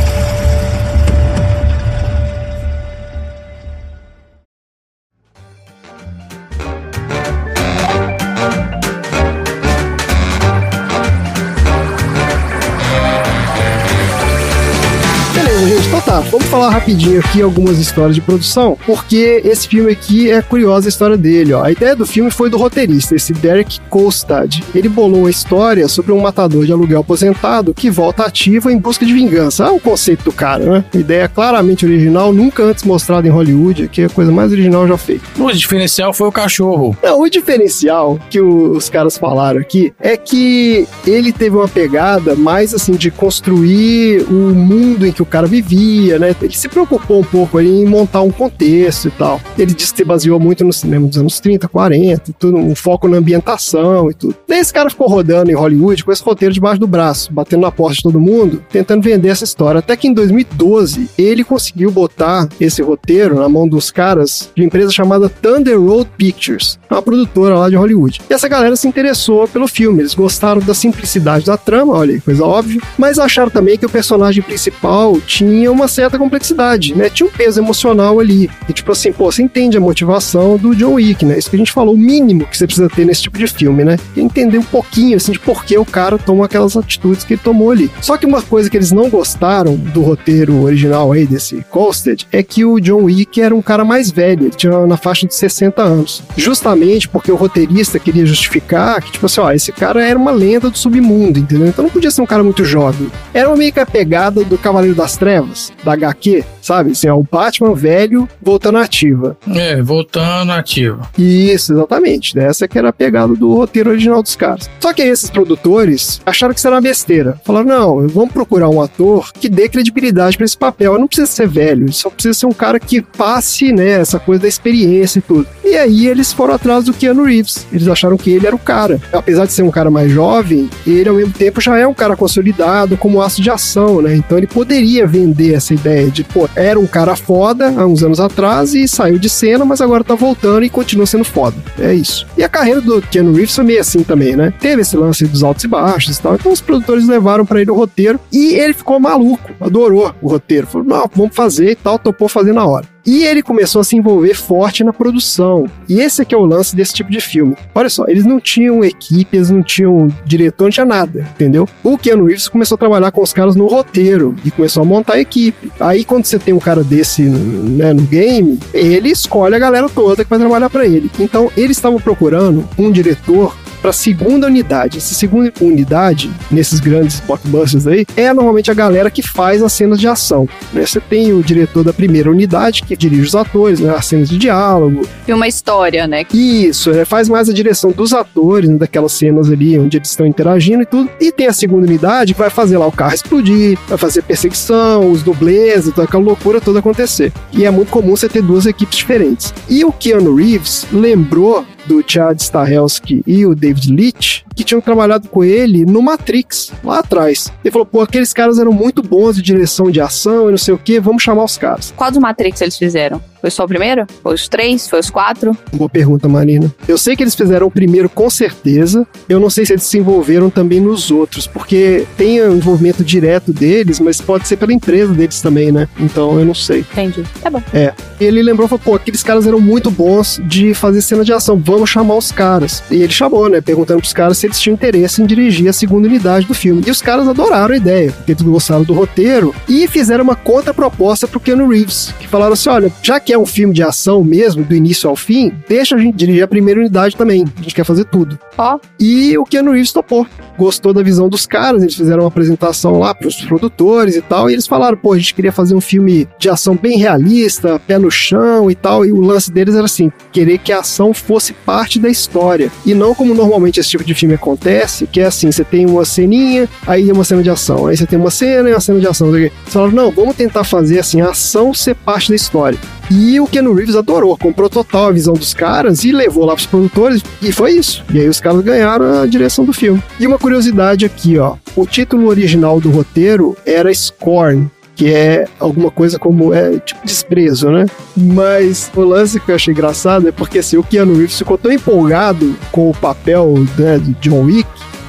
Tá, vamos falar rapidinho aqui algumas histórias de produção, porque esse filme aqui é curiosa a história dele, ó. A ideia do filme foi do roteirista, esse Derek Kolstad. Ele bolou uma história sobre um matador de aluguel aposentado que volta ativo em busca de vingança. Ah, o conceito do cara, né? Ideia claramente original, nunca antes mostrada em Hollywood, que é a coisa mais original já feita. O diferencial foi o cachorro. Não, o diferencial que os caras falaram aqui é que ele teve uma pegada mais assim de construir o mundo em que o cara vivia, né? Ele se preocupou um pouco em montar um contexto e tal. Ele disse que se baseou muito no cinema dos anos 30, 40, e tudo, um foco na ambientação e tudo. Daí esse cara ficou rodando em Hollywood com esse roteiro debaixo do braço, batendo na porta de todo mundo, tentando vender essa história. Até que em 2012 ele conseguiu botar esse roteiro na mão dos caras de uma empresa chamada Thunder Road Pictures, uma produtora lá de Hollywood. E essa galera se interessou pelo filme, eles gostaram da simplicidade da trama, olha aí, coisa óbvia, mas acharam também que o personagem principal tinha uma certa complexidade, né? Tinha um peso emocional ali. E tipo assim, pô, você entende a motivação do John Wick, né? Isso que a gente falou, o mínimo que você precisa ter nesse tipo de filme, né? E entender um pouquinho, assim, de por que o cara toma aquelas atitudes que ele tomou ali. Só que uma coisa que eles não gostaram do roteiro original aí, desse Colstead, é que o John Wick era um cara mais velho, ele tinha na faixa de 60 anos. Justamente porque o roteirista queria justificar que, tipo assim, ó, esse cara era uma lenda do submundo, entendeu? Então não podia ser um cara muito jovem. Era uma meio que a pegada do Cavaleiro das Trevas, da HQ, sabe? Assim, ó, o Batman velho voltando à ativa. É, voltando ativo. Isso, exatamente. Essa que era a pegada do roteiro original dos caras. Só que aí esses produtores acharam que isso era uma besteira. Falaram, não, vamos procurar um ator que dê credibilidade pra esse papel. Não precisa ser velho, só precisa ser um cara que passe, né, essa coisa da experiência e tudo. E aí eles foram atrás do Keanu Reeves. Eles acharam que ele era o cara. Apesar de ser um cara mais jovem, ele ao mesmo tempo já é um cara consolidado como aço de ação, né? Então ele poderia vender essa ideia de, pô, era um cara foda há uns anos atrás e saiu de cena, mas agora tá voltando e continua sendo foda. É isso. E a carreira do Keanu Reeves foi meio assim também, né? Teve esse lance dos altos e baixos e tal. Então os produtores levaram pra ele o roteiro e ele ficou maluco, adorou o roteiro. Falou, não, vamos fazer e tal, topou fazer na hora. E ele começou a se envolver forte na produção. E esse aqui é o lance desse tipo de filme. Olha só, eles não tinham equipe, eles não tinham diretor, não tinha nada, entendeu? O Keanu Reeves começou a trabalhar com os caras no roteiro e começou a montar a equipe. Aí quando você tem um cara desse né, no game, ele escolhe a galera toda que vai trabalhar para ele. Então eles estavam procurando um diretor para a segunda unidade. Essa segunda unidade, nesses grandes blockbusters aí, é normalmente a galera que faz as cenas de ação. Né? Você tem o diretor da primeira unidade, que dirige os atores, né? as cenas de diálogo. E uma história, né? Isso, né? faz mais a direção dos atores, né? daquelas cenas ali onde eles estão interagindo e tudo. E tem a segunda unidade que vai fazer lá o carro explodir, vai fazer perseguição, os dublês, toda aquela loucura toda acontecer. E é muito comum você ter duas equipes diferentes. E o Keanu Reeves lembrou do Chad Stahelski e o David Leitch, que tinham trabalhado com ele no Matrix, lá atrás. Ele falou, pô, aqueles caras eram muito bons de direção de ação e não sei o que, vamos chamar os caras. Qual dos Matrix eles fizeram? Foi só o primeiro? Foi os três? Foi os quatro? Boa pergunta, Marina. Eu sei que eles fizeram o primeiro com certeza, eu não sei se eles se envolveram também nos outros, porque tem o envolvimento direto deles, mas pode ser pela empresa deles também, né? Então eu não sei. Entendi. Tá bom. É. Ele lembrou, falou, pô, aqueles caras eram muito bons de fazer cena de ação, vamos chamar os caras. E ele chamou, né, perguntando pros caras se eles tinham interesse em dirigir a segunda unidade do filme. E os caras adoraram a ideia, porque eles gostaram do roteiro e fizeram uma contraproposta pro Keanu Reeves, que falaram assim, olha, já que é um filme de ação mesmo, do início ao fim, deixa a gente dirigir a primeira unidade também, a gente quer fazer tudo. Ó. E o Keanu Reeves topou. Gostou da visão dos caras, eles fizeram uma apresentação lá pros produtores e tal, e eles falaram, pô, a gente queria fazer um filme de ação bem realista, pé no chão e tal, e o lance deles era assim, querer que a ação fosse parte da história, e não como normalmente esse tipo de filme acontece, que é assim, você tem uma ceninha, aí uma cena de ação, aí você tem uma cena e uma cena de ação. Eles falaram, não, vamos tentar fazer assim, a ação ser parte da história. E o Keanu Reeves adorou, comprou total a visão dos caras e levou lá pros produtores, e foi isso. E aí os caras ganharam a direção do filme. E uma curiosidade aqui, ó, o título original do roteiro era Scorn, que é alguma coisa como é tipo desprezo, né? Mas o lance que eu achei engraçado é porque assim, o Keanu Reeves ficou tão empolgado com o papel né, de John Wick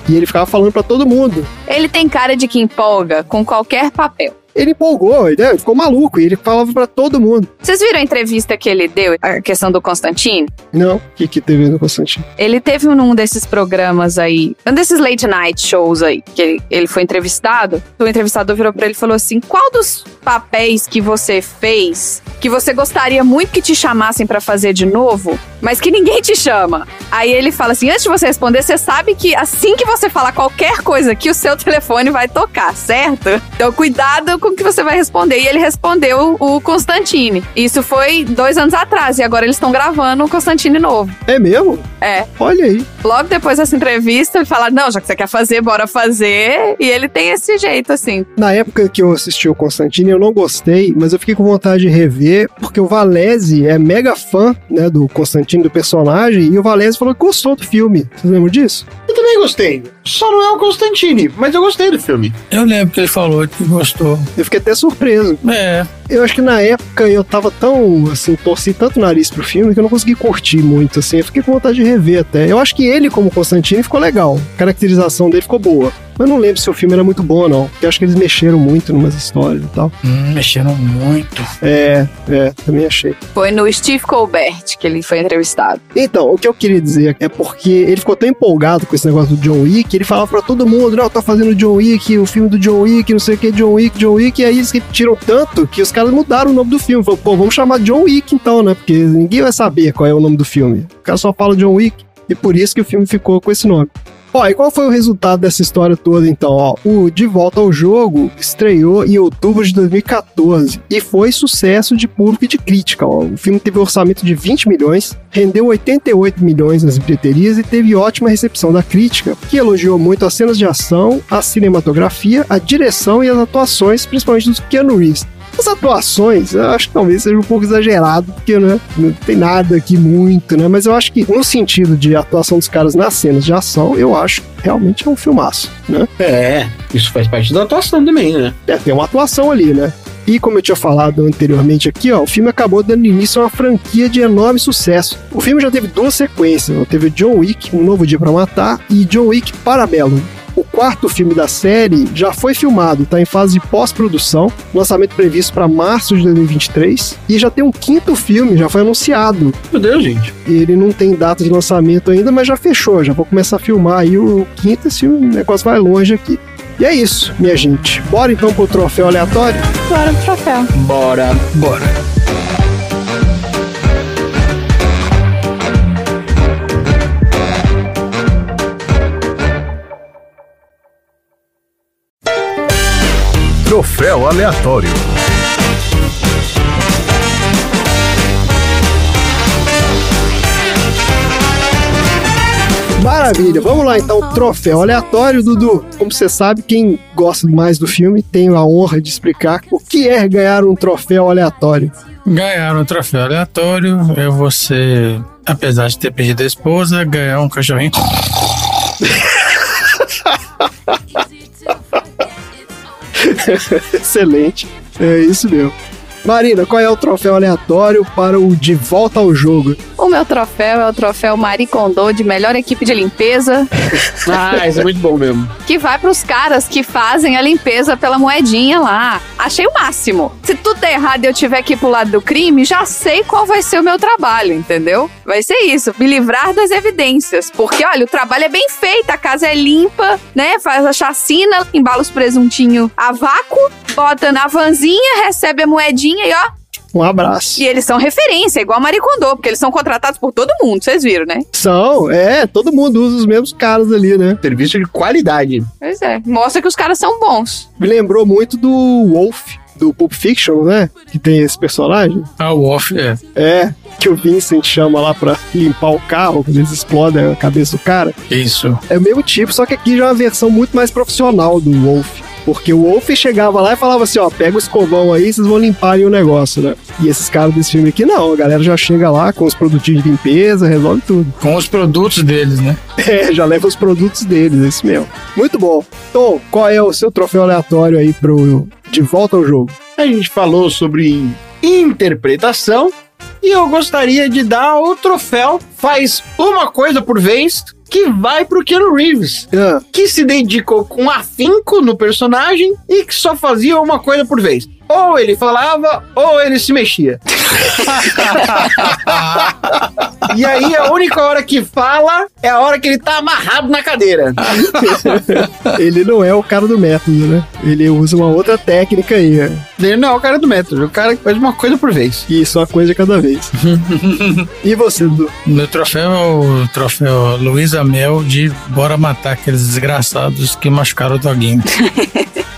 e ele ficava falando pra todo mundo Ele tem cara de que empolga com qualquer papel. Ele empolgou, ele ficou maluco e ele falava pra todo mundo. Vocês viram a entrevista que ele deu, a questão do Constantine? Não, o que que teve no Constantino? Ele teve num desses programas aí, um desses late night shows aí, que ele, ele foi entrevistado. O entrevistador virou pra ele e falou assim: qual dos papéis que você fez que você gostaria muito que te chamassem pra fazer de novo, mas que ninguém te chama? Aí ele fala assim: antes de você responder, você sabe que assim que você falar qualquer coisa que o seu telefone vai tocar, certo? Então cuidado com o que você vai responder. E ele respondeu o Constantine. Isso foi dois anos atrás, e agora eles estão gravando o Constantine novo. É mesmo? É. Olha aí. Logo depois dessa entrevista, ele fala: Não, já que você quer fazer, bora fazer. E ele tem esse jeito, assim. Na época que eu assisti o Constantino, eu não gostei, mas eu fiquei com vontade de rever, porque o Valese é mega fã, né, do Constantino, do personagem, e o Valese falou que gostou do filme. Vocês lembram disso? Também gostei. Só não é o Constantine, mas eu gostei do filme. Eu lembro que ele falou que gostou. Eu fiquei até surpreso. É, Eu acho que na época eu tava tão, assim, torci tanto o nariz pro filme que eu não consegui curtir muito, assim. Eu fiquei com vontade de rever até. Eu acho que ele, como Constantine, ficou legal. A caracterização dele ficou boa. Mas não lembro se o filme era muito bom ou não. Porque eu acho que eles mexeram muito em umas histórias e tal. hum, mexeram muito. É, é, também achei. Foi no Steve Colbert que ele foi entrevistado. Então, o que eu queria dizer é porque ele ficou tão empolgado com esse negócio do John Wick, ele falava pra todo mundo, não, tá fazendo John Wick, o filme do John Wick, não sei o que, John Wick, John Wick, e aí eles repetiram tanto que os caras mudaram o nome do filme. Falaram, pô, vamos chamar John Wick então, né? Porque ninguém vai saber qual é o nome do filme. O cara só fala John Wick, e por isso que o filme ficou com esse nome. Ó, e qual foi o resultado dessa história toda então? Ó, o De Volta ao Jogo estreou em outubro de 2014 e foi sucesso de público e de crítica. Ó. O filme teve um orçamento de 20 milhões, rendeu 88 milhões nas bilheterias e teve ótima recepção da crítica, que elogiou muito as cenas de ação, a cinematografia, a direção e as atuações, principalmente dos Keanu Reeves. As atuações, eu acho que talvez seja um pouco exagerado, porque né, não tem nada aqui muito, né? Mas eu acho que no sentido de atuação dos caras nas cenas de ação, eu acho que realmente é um filmaço, né? É, isso faz parte da atuação também, né? É, tem uma atuação ali, né? E como eu tinha falado anteriormente aqui, ó, o filme acabou dando início a uma franquia de enorme sucesso. O filme já teve duas sequências, ó, teve John Wick, Um Novo Dia para Matar, e John Wick Parabellum. O quarto filme da série já foi filmado, está em fase de pós-produção, lançamento previsto para março de 2023, e já tem um quinto filme, já foi anunciado. Meu Deus, gente. Ele não tem data de lançamento ainda, mas já fechou, já vou começar a filmar aí o quinto, esse negócio vai longe aqui. E é isso, minha gente. Bora então pro troféu aleatório? Bora pro troféu. Bora. Bora. Troféu aleatório. Maravilha, vamos lá então, troféu aleatório, Dudu. Como você sabe, quem gosta mais do filme tem a honra de explicar o que é ganhar um troféu aleatório. Ganhar um troféu aleatório é você, apesar de ter perdido a esposa, ganhar um cachorrinho. Excelente, é isso mesmo. Marina, qual é o troféu aleatório para o De Volta ao Jogo? O meu troféu é o troféu Marie Kondo de melhor equipe de limpeza, Ah, isso é muito bom mesmo. que vai pros caras que fazem a limpeza pela moedinha lá. Achei o máximo. Se tudo der errado e eu tiver que ir pro lado do crime, já sei qual vai ser o meu trabalho, entendeu? Vai ser isso, me livrar das evidências. Porque, olha, o trabalho é bem feito, a casa é limpa, né? Faz a chacina, embala os presuntinhos a vácuo, bota na vanzinha, recebe a moedinha e ó, Um abraço. E eles são referência, igual a Marie Kondo, porque eles são contratados por todo mundo, vocês viram, né? São, é, todo mundo usa os mesmos caras ali, né? Serviço de qualidade. Pois é, mostra que os caras são bons. Me lembrou muito do Wolf, do Pulp Fiction, né? Que tem esse personagem. A Wolf, é. É, que o Vincent chama lá pra limpar o carro, quando eles explodem a cabeça do cara. Isso. É o mesmo tipo, só que aqui já é uma versão muito mais profissional do Wolf. Porque o Wolf chegava lá e falava assim, ó, pega o escovão aí, vocês vão limpar o negócio, né? E esses caras desse filme aqui, não, a galera já chega lá com os produtinhos de limpeza, resolve tudo. Com os produtos deles, né? É, já leva os produtos deles, é isso mesmo. Muito bom. Tom, qual é o seu troféu aleatório aí pro De Volta ao Jogo? A gente falou sobre interpretação e eu gostaria de dar o troféu Faz Uma Coisa por Vez, que vai pro Keanu Reeves, Ah, que se dedicou com afinco no personagem e que só fazia uma coisa por vez. Ou ele falava, ou ele se mexia. e aí a única hora que fala é a hora que ele tá amarrado na cadeira. ele não é o cara do método, né? Ele usa uma outra técnica aí. é. Ele não é o cara do método, é o cara que faz uma coisa por vez. Isso, uma coisa cada vez. e você, Dudu? Meu troféu é o troféu Luísa Mel de Bora Matar aqueles desgraçados que machucaram o doguinho.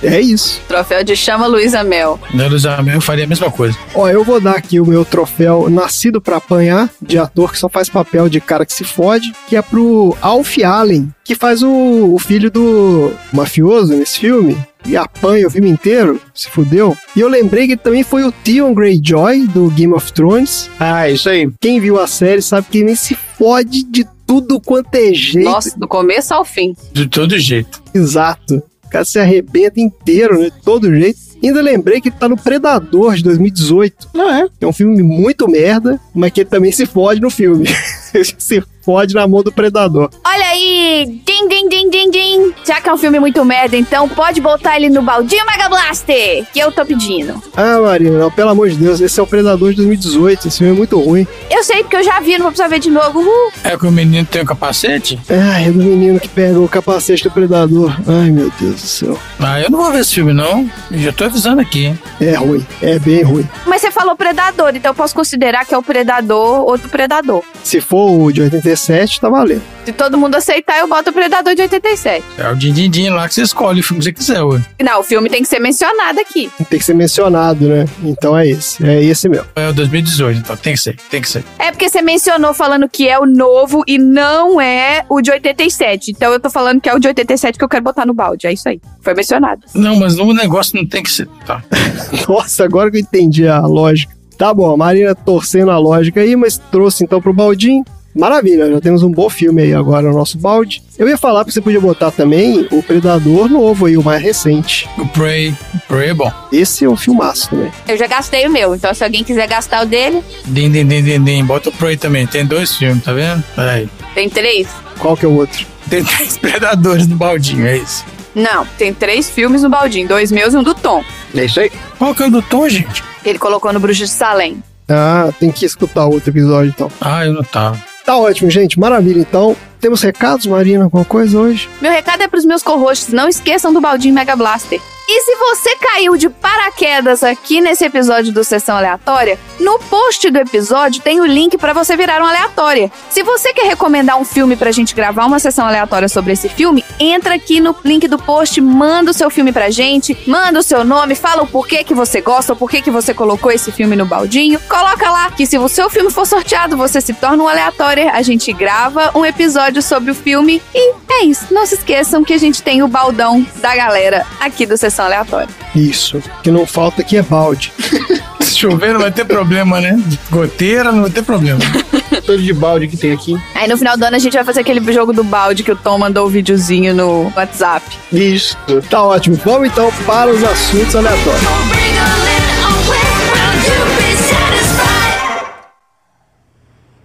É isso. Troféu de chama Luísa Mel. Na Luísa Mel eu faria a mesma coisa. Ó, eu vou dar aqui o meu troféu Nascido pra Apanhar, de ator que só faz papel de cara que se fode, que é pro Alf Allen, que faz o, o filho do mafioso nesse filme. E apanha o filme inteiro, se fudeu. E eu lembrei que ele também foi o Theon Greyjoy do Game of Thrones. Ah, isso aí. Quem viu a série sabe que ele se fode de tudo quanto é jeito. Nossa, do começo ao fim. De todo jeito. Exato. Cara se arrebenta inteiro, né? De todo jeito. Ainda lembrei que ele tá no Predador de 2018. Não é? É um filme muito merda, mas que ele também se fode no filme. Se fode na mão do Predador. Olha aí! Din, din, din, din, din. Já que é um filme muito merda, então pode botar ele no baldinho Mega Blaster, que eu tô pedindo. Ah, Marina, não, pelo amor de Deus, esse é o Predador de 2018. Esse filme é muito ruim. Eu sei porque eu já vi, não vou precisar ver de novo. Uhul. É que o menino tem o capacete? Ai, é do menino que pega o capacete do Predador. Ai, meu Deus do céu. Ah, eu não vou ver esse filme, não. Eu já tô avisando aqui. hein? É ruim, é bem ruim. Mas você falou Predador, então eu posso considerar que é o Predador ou do Predador. Se for o de 87, tá valendo. Se todo mundo aceitar, eu boto o Predador de 87. É o Din Din Din lá que você escolhe o filme que você quiser, ué. Não, o filme tem que ser mencionado aqui. Tem que ser mencionado, né? Então é esse. É esse mesmo. É o 2018, então tem que ser, tem que ser. É porque você mencionou falando que é o novo e não é o de 87. Então eu tô falando que é o de 87 que eu quero botar no balde. É isso aí. Foi mencionado. Não, mas o negócio não tem que ser. Tá. Nossa, agora que eu entendi a lógica. Tá bom, a Marina torcendo a lógica aí, mas trouxe então pro baldinho. Maravilha, já temos um bom filme aí agora no nosso balde. Eu ia falar que você podia botar também o Predador novo aí, o mais recente. O Prey. O Prey é bom. Esse é um filmaço também. Eu já gastei o meu, então se alguém quiser gastar o dele, Din Din Din Din Din. Bota o Prey também. Tem dois filmes, tá vendo? Peraí. tem três? Qual que é o outro? Tem três predadores no baldinho, é isso. Não, tem três filmes no baldinho, dois meus e um do Tom. É isso aí. Qual que é o do Tom, gente? Ele colocou no Bruxo de Salem. Ah, tem que escutar outro episódio então. Ah, eu não tava. Tá ótimo, gente. Maravilha. Então, temos recados, Marina? Alguma coisa hoje? Meu recado é pros meus co-hosts, não esqueçam do baldinho Mega Blaster. E se você caiu de paraquedas aqui nesse episódio do Sessão Aleatória, no post do episódio tem o link pra você virar um aleatória. Se você quer recomendar um filme pra gente gravar uma sessão aleatória sobre esse filme, entra aqui no link do post, manda o seu filme pra gente, manda o seu nome, fala o porquê que você gosta, o porquê que você colocou esse filme no baldinho. Coloca lá que se o seu filme for sorteado, você se torna um aleatório, a gente grava um episódio sobre o filme e é isso. Não se esqueçam que a gente tem o baldão da galera aqui do Sessão Aleatória. Isso. O que não falta aqui é balde. Se chover não vai ter problema, né? Goteira não vai ter problema. Todo de balde que tem aqui. Aí no final do ano a gente vai fazer aquele jogo do balde que o Tom mandou o videozinho no WhatsApp. Isso. Tá ótimo. Vamos então para os assuntos aleatórios.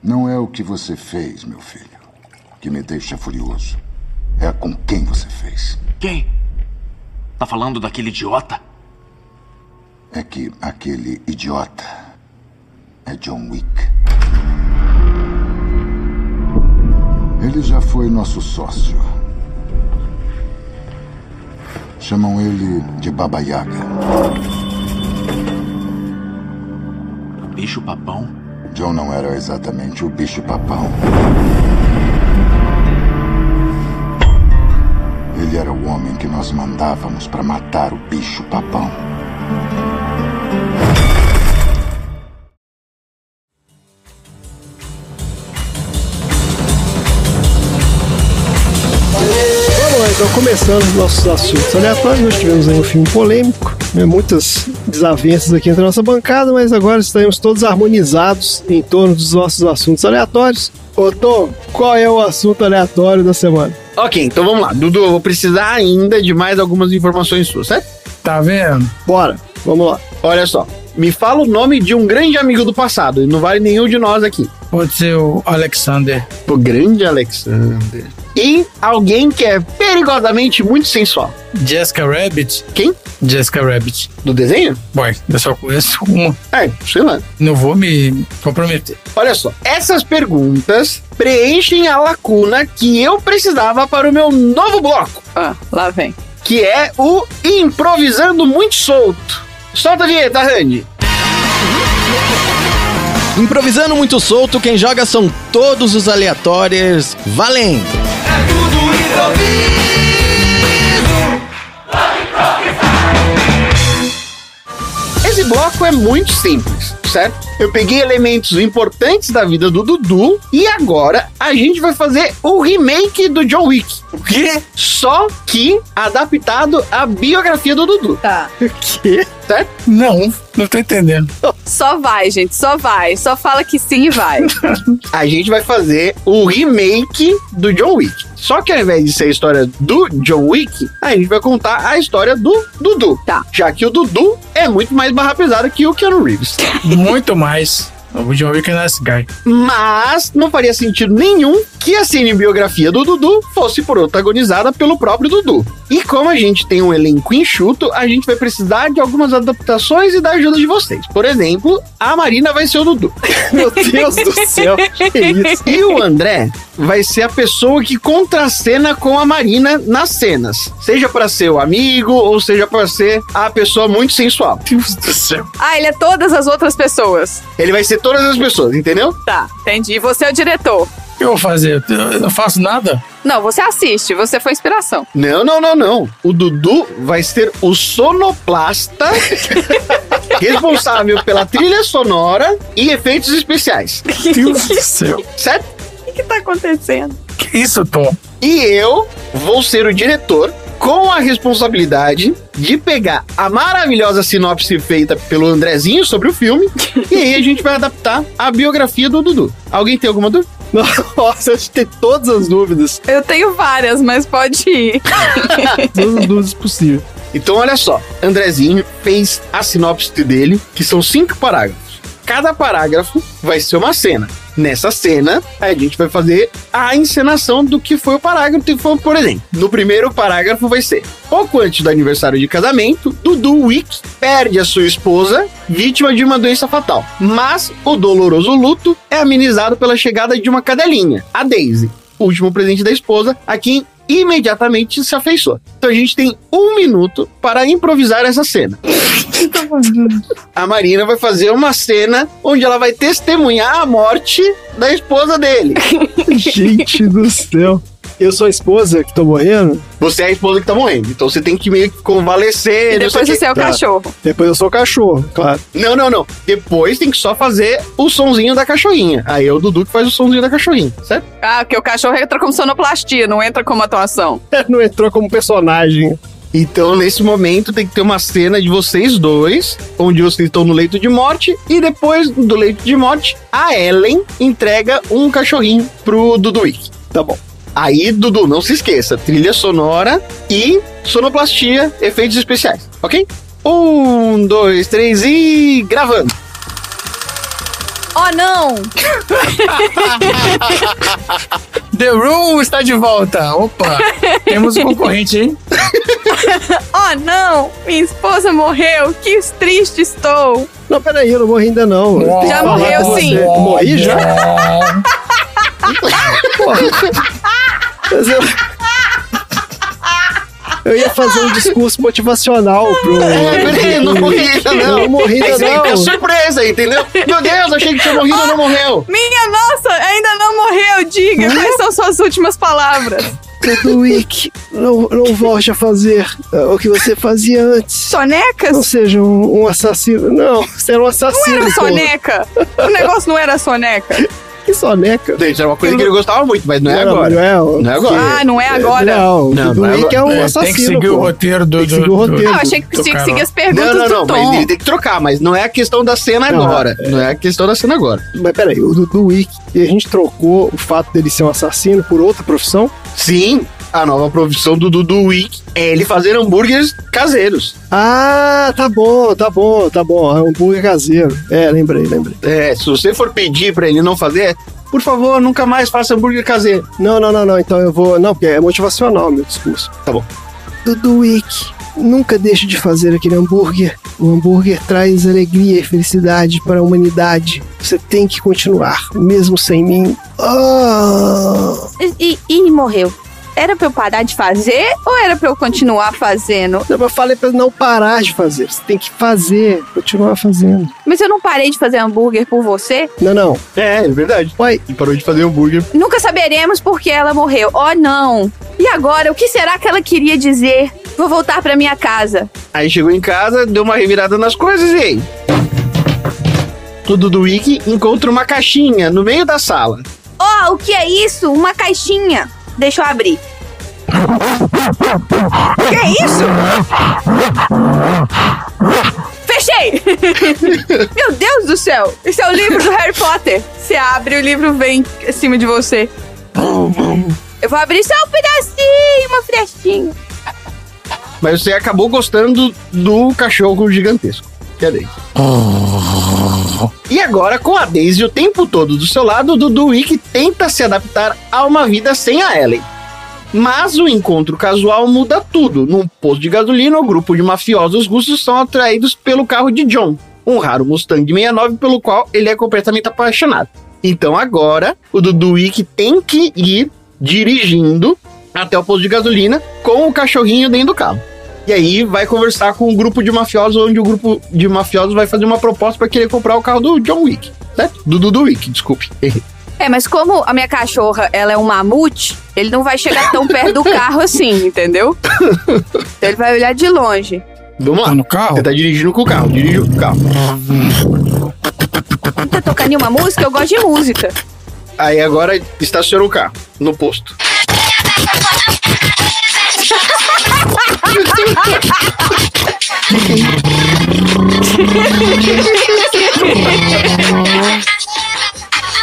Não é o que você fez, meu filho, que me deixa furioso. É com quem você fez. Quem? Tá falando daquele idiota? É que aquele idiota é John Wick. Ele já foi nosso sócio. Chamam ele de Baba Yaga. Bicho papão? John não era exatamente o bicho papão. Ele era o homem que nós mandávamos para matar o bicho papão. Vamos lá, então, começando os nossos assuntos aleatórios. Nós tivemos aí um filme polêmico, né, muitas desavenças aqui entre a nossa bancada, mas agora estaremos todos harmonizados em torno dos nossos assuntos aleatórios. Ô Tom, qual é o assunto aleatório da semana? Ok, então vamos lá. Dudu, eu vou precisar ainda de mais algumas informações suas, certo? Tá vendo? Bora, vamos lá. Olha só. Me fala o nome de um grande amigo do passado. e Não vale nenhum de nós aqui. Pode ser o Alexander. O grande Alexander. e alguém que é perigosamente muito sensual. Jessica Rabbit. Quem? Jessica Rabbit. Do desenho? Boy, eu só conheço uma. É, sei lá. Não vou me comprometer. Olha só, essas perguntas preenchem a lacuna que eu precisava para o meu novo bloco, Ah, lá vem. que é o Improvisando Muito Solto. Solta a vinheta, Randy. Improvisando muito solto, quem joga são todos os aleatórios. Valendo! Esse bloco é muito simples, certo? Eu peguei elementos importantes da vida do Dudu e agora a gente vai fazer o remake do John Wick. O quê? Só que adaptado à biografia do Dudu, Tá. O quê? certo? Não, não tô entendendo. Só vai, gente, só vai. Só fala que sim e vai. A gente vai fazer o remake do John Wick. Só que ao invés de ser a história do John Wick, a gente vai contar a história do Dudu. Tá. Já que o Dudu é muito mais barra pesada que o Keanu Reeves. Muito mais. mais O John Wick é nice guy. Mas não faria sentido nenhum que a cinebiografia do Dudu fosse protagonizada pelo próprio Dudu. E como a gente tem um elenco enxuto, a gente vai precisar de algumas adaptações e da ajuda de vocês. Por exemplo, a Marina vai ser o Dudu. Meu Deus do céu. Que isso? E o André vai ser a pessoa que contracena com a Marina nas cenas. Seja pra ser o amigo ou seja pra ser a pessoa muito sensual. Deus do céu. Ah, ele é todas as outras pessoas. Ele vai ser todas as pessoas, entendeu? Tá, entendi. Você é o diretor. O que eu vou fazer? Eu não faço nada? Não, você assiste, você foi inspiração. Não, não, não, não. O Dudu vai ser o sonoplasta responsável pela trilha sonora e efeitos especiais. Deus do céu. Certo? O que tá acontecendo? Que isso, Tom? E eu vou ser o diretor com a responsabilidade de pegar a maravilhosa sinopse feita pelo Andrezinho sobre o filme e aí a gente vai adaptar a biografia do Dudu. Alguém tem alguma dúvida? Nossa, gente tem todas as dúvidas. Eu tenho várias, mas pode ir. Todas as dúvidas possíveis. Então, olha só, Andrezinho fez a sinopse dele, que são cinco parágrafos. Cada parágrafo vai ser uma cena. Nessa cena, a gente vai fazer a encenação do que foi o parágrafo. Então, por exemplo, no primeiro parágrafo vai ser: pouco antes do aniversário de casamento, Dudu Wick perde a sua esposa, vítima de uma doença fatal. Mas o doloroso luto é amenizado pela chegada de uma cadelinha, a Daisy, último presente da esposa, a quem imediatamente se afeiçoa. Então a gente tem um minuto para improvisar essa cena. A Marina vai fazer uma cena onde ela vai testemunhar a morte da esposa dele. Gente do céu. Eu sou a esposa que tô morrendo. Você é a esposa que tá morrendo, então você tem que meio que convalescer. E depois você é o Tá. cachorro. Depois eu sou o cachorro, claro. Não, não, não. Depois tem que só fazer o sonzinho da cachorrinha. Aí é o Dudu que faz o sonzinho da cachorrinha, certo? Ah, porque o cachorro entra como sonoplastia, não entra como atuação. Não entrou como personagem. Então, nesse momento, tem que ter uma cena de vocês dois, onde vocês estão no leito de morte, e depois do leito de morte, a Ellen entrega um cachorrinho pro Duduíque. Tá bom. Aí, Dudu, não se esqueça: trilha sonora e sonoplastia, efeitos especiais, ok? Um, dois, três e. gravando. Oh, não! The Room está de volta. Opa, temos um concorrente, hein? Oh, não! Minha esposa morreu! Que triste estou! Não, peraí, eu não morri ainda não. Já morreu, sim. Morri já? Mas eu... eu ia fazer um discurso motivacional pro. É, peraí, não morri ainda, não. Não morri ainda, não. É surpresa, entendeu? Meu Deus, achei que tinha morrido e não morreu. Minha nossa, ainda não morreu! Diga, quais são suas últimas palavras? Week, não, não volte a fazer uh, o que você fazia antes. Sonecas? Não seja um, um assassino. Não, você era um assassino. Não era pô. soneca! O negócio não era soneca. Que soneca. Gente, era uma coisa que ele gostava muito, mas não é Não, agora. Não é, Não é agora. Ah, não é agora? Não, Não, é Dudu Wick é um É, assassino. tem que seguir pô. o roteiro do. Tem que do- seguir o do- roteiro. Ah, eu achei que do tinha que seguir as perguntas Não, não, não, do mas ele tem que trocar, mas não é a questão da cena agora. Não é a questão da cena agora. Mas peraí, o Dudu Wick, e a gente trocou o fato dele ser um assassino por outra profissão? Sim, a nova profissão do Dudu Wick é ele fazer hambúrgueres caseiros. Ah, tá bom, tá bom, tá bom. É hambúrguer caseiro. É, lembrei, lembrei. É, se você for pedir pra ele não fazer, por favor, nunca mais faça hambúrguer caseiro. Não, não, não, não. Então eu vou. Não, porque é motivacional meu discurso. Tá bom. Dudu Wick, nunca deixe de fazer aquele hambúrguer. O hambúrguer traz alegria e felicidade para a humanidade. Você tem que continuar, mesmo sem mim. Ah! E, e morreu. Era pra eu parar de fazer ou era pra eu continuar fazendo? Não, Eu falei pra não parar de fazer. Você tem que fazer, continuar fazendo. Mas eu não parei de fazer hambúrguer por você? Não, não. É, é verdade. Uai, E parou de fazer hambúrguer. Nunca saberemos porque ela morreu. Oh, não. E agora, o que será que ela queria dizer? Vou voltar pra minha casa. Aí chegou em casa, deu uma revirada nas coisas e aí? O Dudu Wiki encontra uma caixinha no meio da sala. Oh, o que é isso? Uma caixinha. Deixa eu abrir. Que isso? Fechei! Meu Deus do céu! Esse é o livro do Harry Potter. Você abre, o livro vem acima de você. Eu vou abrir só um pedacinho, uma frestinha. Mas você acabou gostando do cachorro gigantesco. Que é a Daisy. E agora, com a Daisy o tempo todo do seu lado, Dudu Wiki tenta se adaptar a uma vida sem a Ellen. Mas o encontro casual muda tudo. Num posto de gasolina, o grupo de mafiosos russos são atraídos pelo carro de John, um raro Mustang 69 pelo qual ele é completamente apaixonado. Então agora, o Dudu Wiki tem que ir dirigindo até o posto de gasolina com o cachorrinho dentro do carro. E aí vai conversar com um grupo de mafiosos, onde o grupo de mafiosos vai fazer uma proposta para querer comprar o carro do John Wick, certo? Do Dudu Wick, desculpe. É, mas como a minha cachorra, ela é um mamute, ele não vai chegar tão perto do carro assim, entendeu? Então ele vai olhar de longe. Vamos lá. Tá no carro? Você tá dirigindo com o carro, dirige o carro. Não tá tocando nenhuma música? Eu gosto de música. Aí agora estaciona o carro no posto.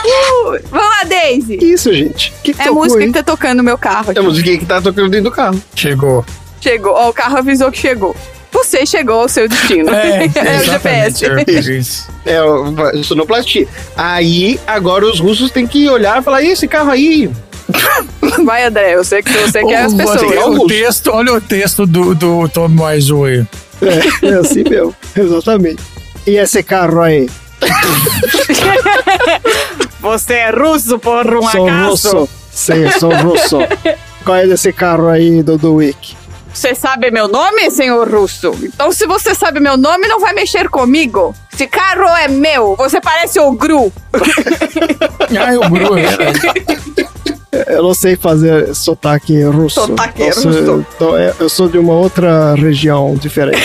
Uh, vamos lá, Daisy. que isso, gente? Que que É a tocou música aí? que tá tocando no meu carro. É a musiquinha que tá tocando dentro do carro. Chegou. Chegou. Ó, o carro avisou que chegou. Você chegou ao seu destino. É, o GPS. exatamente. Isso. É, o- sonoplastia. Aí agora os russos têm que olhar e falar: "E esse carro aí? Vai, André. Eu sei que você quer as pessoas. olha o texto, olha o texto do, do Tom Wiseau aí. É, é assim mesmo. Exatamente. E esse carro aí? Você é russo por um sou russo. Sim, sou russo. Qual é desse carro aí, Dudu Wick? Você sabe meu nome, senhor russo? Então, se você sabe meu nome, não vai mexer comigo. Esse carro é meu. Você parece o Gru. Ah, o Gru, é verdade. Eu não sei fazer sotaque russo. Sotaque eu sou, russo. então, é, eu sou de uma outra região diferente.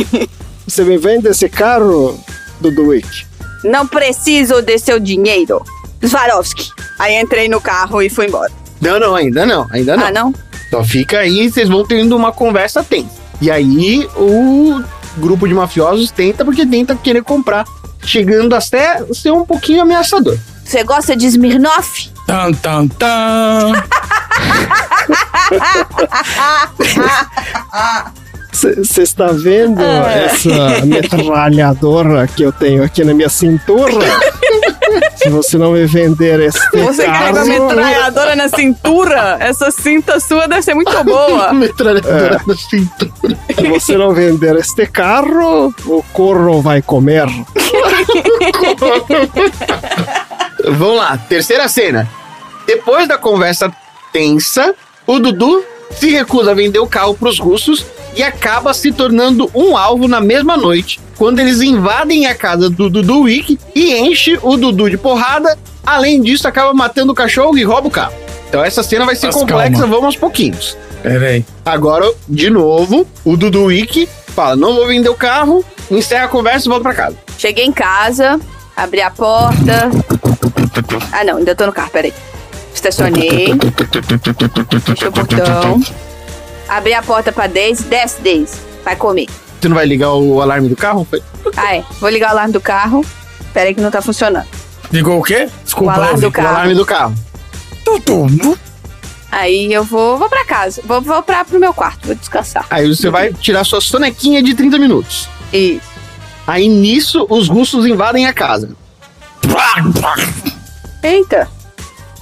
Você me vende esse carro, Dudu Wick? Não preciso de seu dinheiro. Swarovski. Aí entrei no carro e fui embora. Não, não, ainda não, ainda não. Ah, não? Só fica aí, vocês vão tendo uma conversa tensa. E aí o grupo de mafiosos tenta porque tenta querer comprar, chegando até ser um pouquinho ameaçador. Você gosta de Smirnoff? Dun, dun, dun. Você está vendo essa metralhadora que eu tenho aqui na minha cintura? Se você não me vender este Você carro... carrega metralhadora na cintura? Essa cinta sua deve ser muito boa. Metralhadora na cintura. Se você não vender este carro, o corro vai comer. Vamos lá, terceira cena. Depois da conversa tensa, o Dudu se recusa a vender o carro para os russos e acaba se tornando um alvo na mesma noite, quando eles invadem a casa do Dudu Wick e enche o Dudu de porrada. Além disso, acaba matando o cachorro e rouba o carro. Então essa cena vai ser Mas complexa, calma. vamos aos pouquinhos. Pera aí. Agora, de novo, o Dudu Wick fala: não vou vender o carro, encerra a conversa e volta pra casa. Cheguei em casa, abri a porta. Ah, não, ainda tô no carro, peraí. Estacionei. Fechei o portão. Abri a porta pra Daisy. Desce, Daisy. Vai comer. Você não vai ligar o alarme do carro? Ah, é. Vou ligar o alarme do carro. Peraí que não tá funcionando. Ligou o quê? Desculpa. O alarme do carro. O alarme do carro. Aí eu vou, vou pra casa. Vou, vou pra, pro meu quarto. Vou descansar. Aí você vai tirar sua sonequinha de 30 minutos. Isso. Aí nisso, os russos invadem a casa. Eita.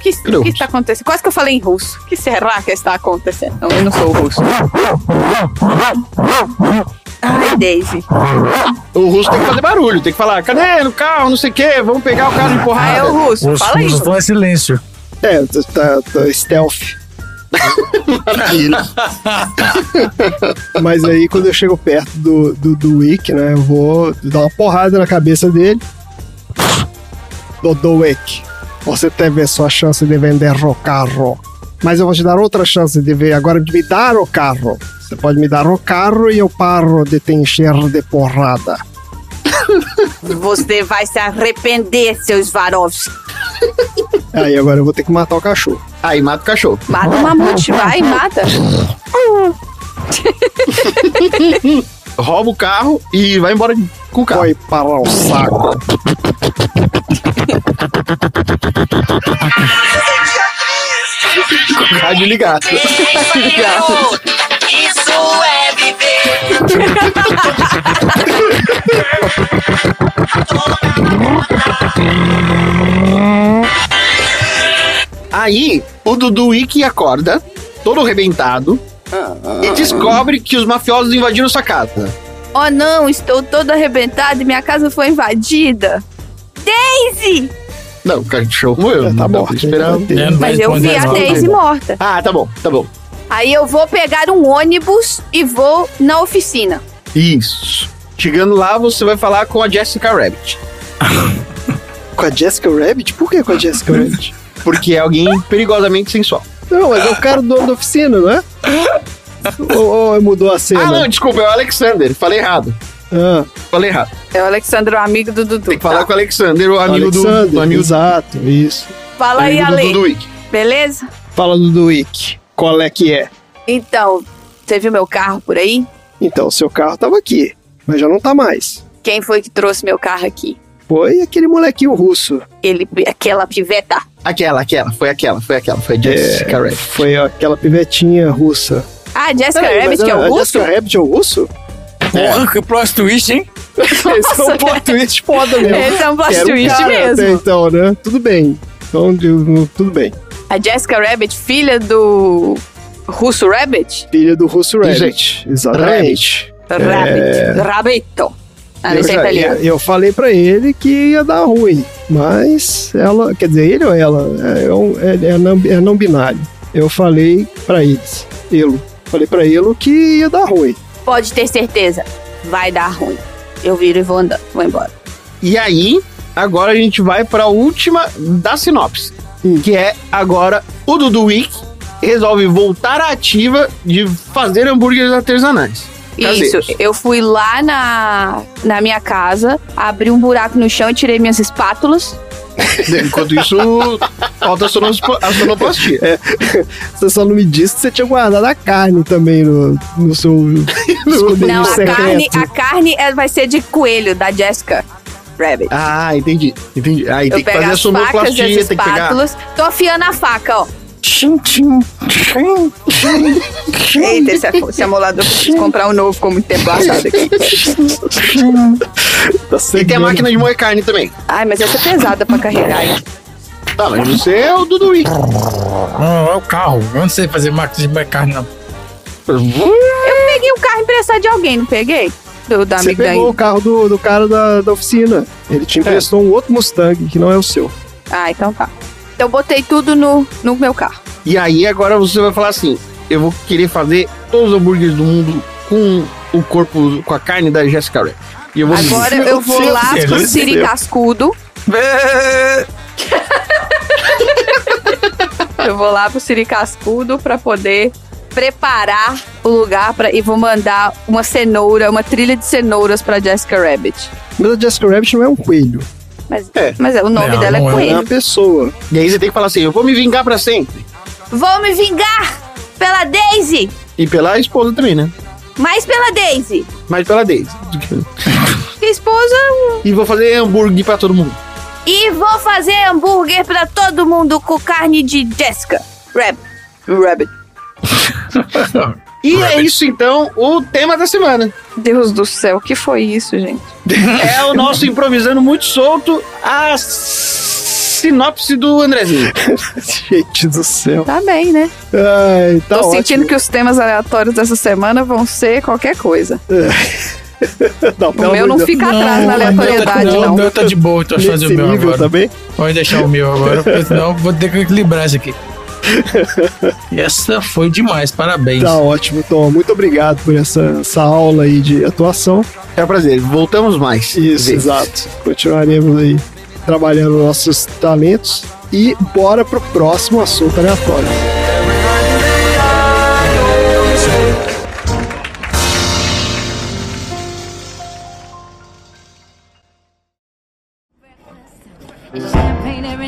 O que, que russo? está acontecendo? Quase que eu falei em russo. O que será que está acontecendo? Não, eu não sou russo. Ai, Daisy. O russo tem que fazer barulho, tem que falar, cadê no carro, não sei o quê, vamos pegar o carro de Ah, porrada. é o russo. Os Fala aí. russos estão em silêncio. É, tá, tá, tá stealth. Maravilha. Mas aí, quando eu chego perto do, do, do Wick, né, eu vou dar uma porrada na cabeça dele. Dodô Wick, você teve sua chance de vender o carro. Mas eu vou te dar outra chance de ver, agora de me dar o carro. Você pode me dar o carro e eu paro de te encher de porrada. Você vai se arrepender, seu Swarovski. Aí agora eu vou ter que matar o cachorro. Aí mata o cachorro. Mata o mamute, vai, mata. Rouba o carro e vai embora com o carro. Foi para o saco. Rádio ligado. Isso é viver. Aí, o Dudu Wiki acorda, todo arrebentado, e descobre que os mafiosos invadiram sua casa. Oh não, estou todo arrebentado e minha casa foi invadida. Daisy! Não, o cachorro morreu. É, tá não bom. pra esperar. É, Mas eu vi responder a. Daisy morta. Ah, tá bom, tá bom. Aí eu vou pegar um ônibus e vou na oficina. Isso. Chegando lá, você vai falar com a Jessica Rabbit. Com a Jessica Rabbit? Por que com a Jessica Rabbit? Porque é alguém perigosamente sensual. Não, mas é o cara do dono da oficina, não é? ou, ou mudou a cena? Ah, não, desculpa, é o Alexander. Falei errado. Ah, Falei errado. É o Alexandre, o amigo do Dudu. Tem que falar Tá. com o Alexander, o amigo do, Alexander, do amigo, exato, isso. Fala aí, amigo do Ale. Dudu Wiki. Beleza? Fala do Duick. Qual é que é? Então, você viu meu carro por aí? Então, o seu carro tava aqui, mas já não tá mais. Quem foi que trouxe meu carro aqui? Foi aquele molequinho russo. Ele, aquela piveta. Aquela, aquela, foi aquela, foi aquela, foi a Jessica É, Rabbit. foi aquela pivetinha russa. Ah, Jessica Peraí, Rabbit, que é o a russo? Jessica Rabbit é o russo? Porra, que plot twist, hein? Esse é um plot twist foda mesmo. Esse é um plot Era um twist cara mesmo. até então, né? Tudo bem. Então, eu- tudo bem. A Jessica Rabbit, filha do Russo Rabbit? Filha do russo. Rabbit. Exatamente. Rabbit. Rabbito. Ah, eu, é já- italiano. eu falei pra ele que ia dar ruim, mas ela, quer dizer, ele ou ela, é, um- é, é não, é não binário. Eu falei pra eles, ele, falei pra ele que ia dar ruim. Pode ter certeza, vai dar ruim. Eu viro e vou andando, vou embora. E aí, agora a gente vai pra última da sinopse. Que é agora o Dudu Week resolve voltar à ativa de fazer hambúrgueres artesanais. Isso, Caseiros. eu fui lá na, na minha casa, abri um buraco no chão e tirei minhas espátulas. Enquanto isso, falta a sonoplastia. É, você só não me disse que você tinha guardado a carne também no, no seu esconderijo Não, a carne, a carne é- vai ser de coelho, da Jessica Rabbit. Ah, entendi. Entendi. Aí eu tem que fazer a sonoplastia, as tem que pegar. Tô afiando a faca, ó. Eita, esse, esse amolador preciso comprar um novo, ficou muito tempo aqui. Tá E tem a máquina de moer carne também. Ai, mas essa é pesada pra carregar. hein? Tá, mas você é o Dudu Week. Não, é o carro. Eu não sei fazer máquina de carne, não. Eu peguei um carro emprestado de alguém, não peguei? Do, da Você pegou daí. o carro do, do cara da, da oficina. Ele te emprestou um outro Mustang que não é o seu. Ah, então tá. Então eu botei tudo no, no meu carro. E aí agora você vai falar assim: eu vou querer fazer todos os hambúrgueres do mundo com o corpo, com a carne da Jessica Rabbit. E eu vou Agora Meu eu vou lá pro. Siri Cascudo. Eu vou lá pro Siri Cascudo pra poder preparar o lugar pra, e vou mandar uma cenoura, uma trilha de cenouras pra Jessica Rabbit. Mas a Jessica Rabbit não é um coelho. Mas É. mas é, o nome Não, dela é não é. É Coelho. uma pessoa. E aí você tem que falar assim: eu vou me vingar pra sempre. Vou me vingar pela Daisy! E pela esposa também, né? Mais pela Daisy! Mas pela Daisy. Esposa. E vou fazer hambúrguer pra todo mundo. E vou fazer hambúrguer pra todo mundo com carne de Jessica Rabbit. Rabbit. E é isso então, o tema da semana. Deus do céu, o que foi isso, gente? É o nosso improvisando muito solto às sinopse do Andrezinho. Gente do céu. Tá bem, né? Ai, tá Tô ótimo. sentindo que os temas aleatórios dessa semana vão ser qualquer coisa. Não, O meu não fica atrás na aleatoriedade, não. não. O meu tá de boa, então eu fazer o meu agora. também? Pode deixar o meu agora, porque senão eu vou ter que equilibrar isso aqui. Essa foi demais, parabéns. Tá ótimo, Tom. Muito obrigado por essa, essa aula aí de atuação. É um prazer. Voltamos mais. Isso, vezes. exato. Continuaremos aí trabalhando nossos talentos. E bora pro próximo assunto aleatório.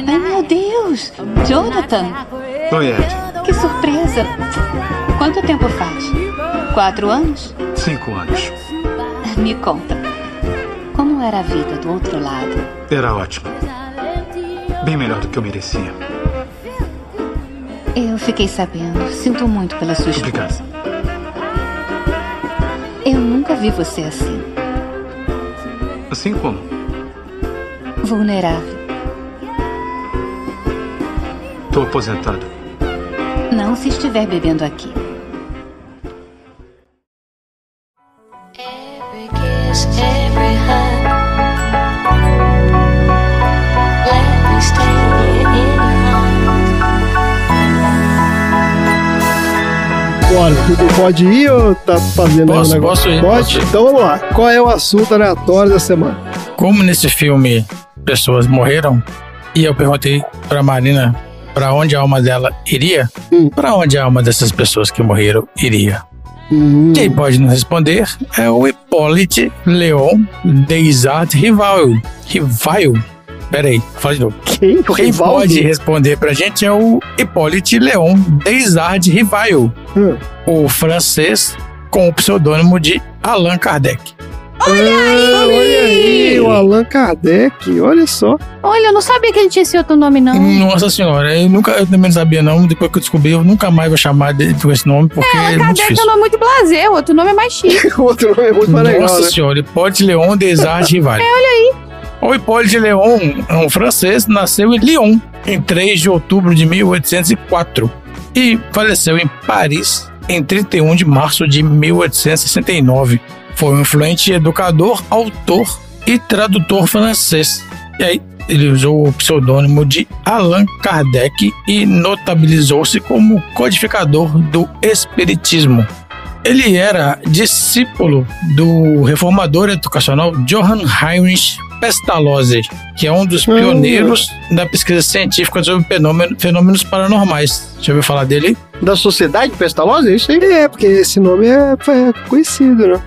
Ai, meu Deus! Jonathan! Oi, Ed. Que surpresa! Quanto tempo faz? Quatro anos? Cinco anos. Me conta. Como era a vida do outro lado? Era ótimo. Bem melhor do que eu merecia. Eu fiquei sabendo. Sinto muito pela sua esposa. Obrigado. Eu nunca vi você assim. Assim como? Vulnerável. Tô aposentado. Não se estiver bebendo aqui. Every kiss, every hug. Let me stay here in your arms. Bora, tudo pode ir ou tá fazendo Posso, um negócio? posso ir, Pode? posso ir. Então vamos lá. Qual é o assunto aleatório da semana? Como nesse filme pessoas morreram, e eu perguntei pra Marina pra onde a alma dela iria, Hum. pra onde a alma dessas pessoas que morreram iria. Hum, Quem pode nos responder é o Hippolyte Leon Deisart Rival. Rival? Peraí, fala de novo. quem? Quem pode responder pra gente é o Hippolyte Leon Deisart Rival, Hum. o francês com o pseudônimo de Allan Kardec. Olha aí! Olha aí, o Allan Kardec, olha só. Olha, eu não sabia que ele tinha esse outro nome, não. Nossa senhora, eu nunca, eu também não sabia não, depois que eu descobri, eu nunca mais vou chamar de, com esse nome, porque é, muito Kardec é difícil. um nome muito blazer, o outro nome é mais chique. O outro nome é muito mais legal, Nossa né? senhora, Hipólite Leon Desart Rival. É, olha aí. O Hipólite Leon, um francês, nasceu em Lyon em 3 de outubro de 1804 e faleceu em Paris em 31 de março de 1869. Foi um influente educador, autor e tradutor francês. E aí, ele usou o pseudônimo de Allan Kardec e notabilizou-se como codificador do Espiritismo. Ele era discípulo do reformador educacional Johann Heinrich Pestalozzi, que é um dos pioneiros da pesquisa científica sobre fenômeno- fenômenos paranormais. Já ouviu falar dele? Da Sociedade Pestalozzi, é isso aí? É, porque esse nome é, é conhecido, né?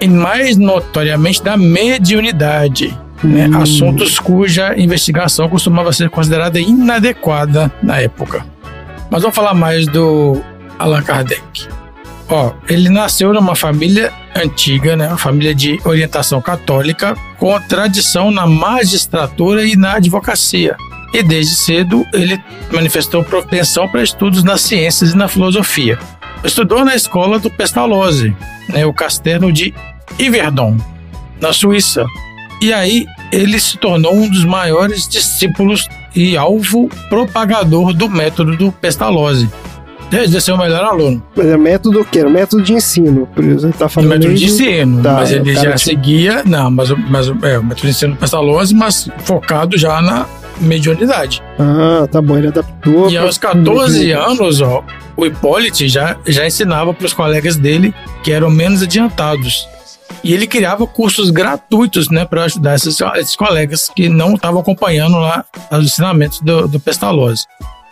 E mais notoriamente da mediunidade. né? Hum. Assuntos cuja investigação costumava ser considerada inadequada na época. Mas vamos falar mais do Allan Kardec. Ó, ele nasceu numa família antiga, né? Uma família de orientação católica, com tradição na magistratura e na advocacia. E desde cedo ele manifestou propensão para estudos nas ciências e na filosofia. Estudou na escola do Pestalozzi, né, o castelo de Yverdon, na Suíça. E aí ele se tornou um dos maiores discípulos e alvo propagador do método do Pestalozzi. Desde ser o melhor aluno. Mas é método o quê? Um método de ensino. Por isso ele tá falando método aí de ensino, Tá, mas ele o cara já tinha- seguia. Não, mas, o- mas é, o método de ensino do Pestalozzi, mas focado já na mediunidade. Ah, tá bom, ele adaptou. E aos 14 anos, ó, o Hipólite já, já ensinava para os colegas dele que eram menos adiantados. E ele criava cursos gratuitos, né, para ajudar esses, esses colegas que não estavam acompanhando lá os ensinamentos do, do Pestalozzi.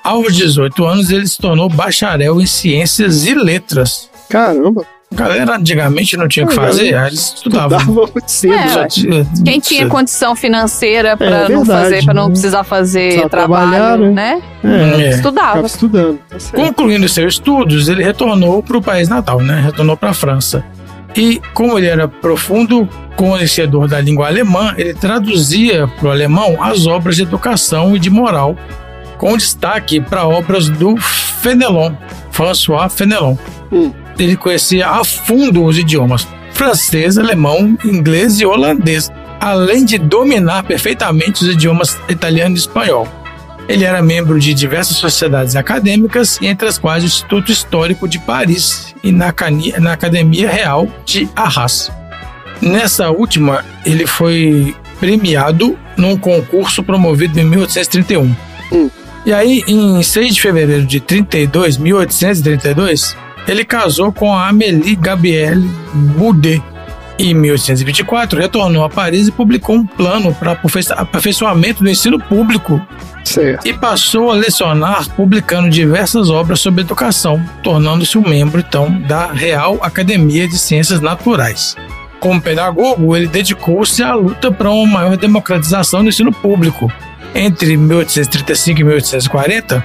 Aos 18 anos, ele se tornou bacharel em ciências e letras. Caramba. A galera antigamente não tinha o que fazer, aí eles estudavam. Estudava muito cedo. É, tinha- Quem tinha cedo. condição financeira pra É não verdade, fazer, para não né? precisar fazer Precisava trabalho, trabalhar, né? É, É. Estudava. Estudando. Tá. Concluindo seus estudos, ele retornou para o país natal, né? Retornou para a França. E como ele era profundo conhecedor da língua alemã, ele traduzia para o alemão as obras de educação e de moral, com destaque para obras do Fenelon, François Fenelon. Hum. Ele conhecia a fundo os idiomas francês, alemão, inglês e holandês, além de dominar perfeitamente os idiomas italiano e espanhol. Ele era membro de diversas sociedades acadêmicas, entre as quais o Instituto Histórico de Paris e na, na Academia Real de Arras. Nessa última, ele foi premiado num concurso promovido em 1831. E aí, em 6 de fevereiro de 32, 1832, ele casou com a Amélie Gabrielle Boudet. Em 1824, retornou a Paris e publicou um plano para aperfeiço- aperfeiçoamento do ensino público Certo. e passou a lecionar publicando diversas obras sobre educação, tornando-se um membro, então, da Real Academia de Ciências Naturais. Como pedagogo, ele dedicou-se à luta para uma maior democratização do ensino público. Entre 1835 e 1840,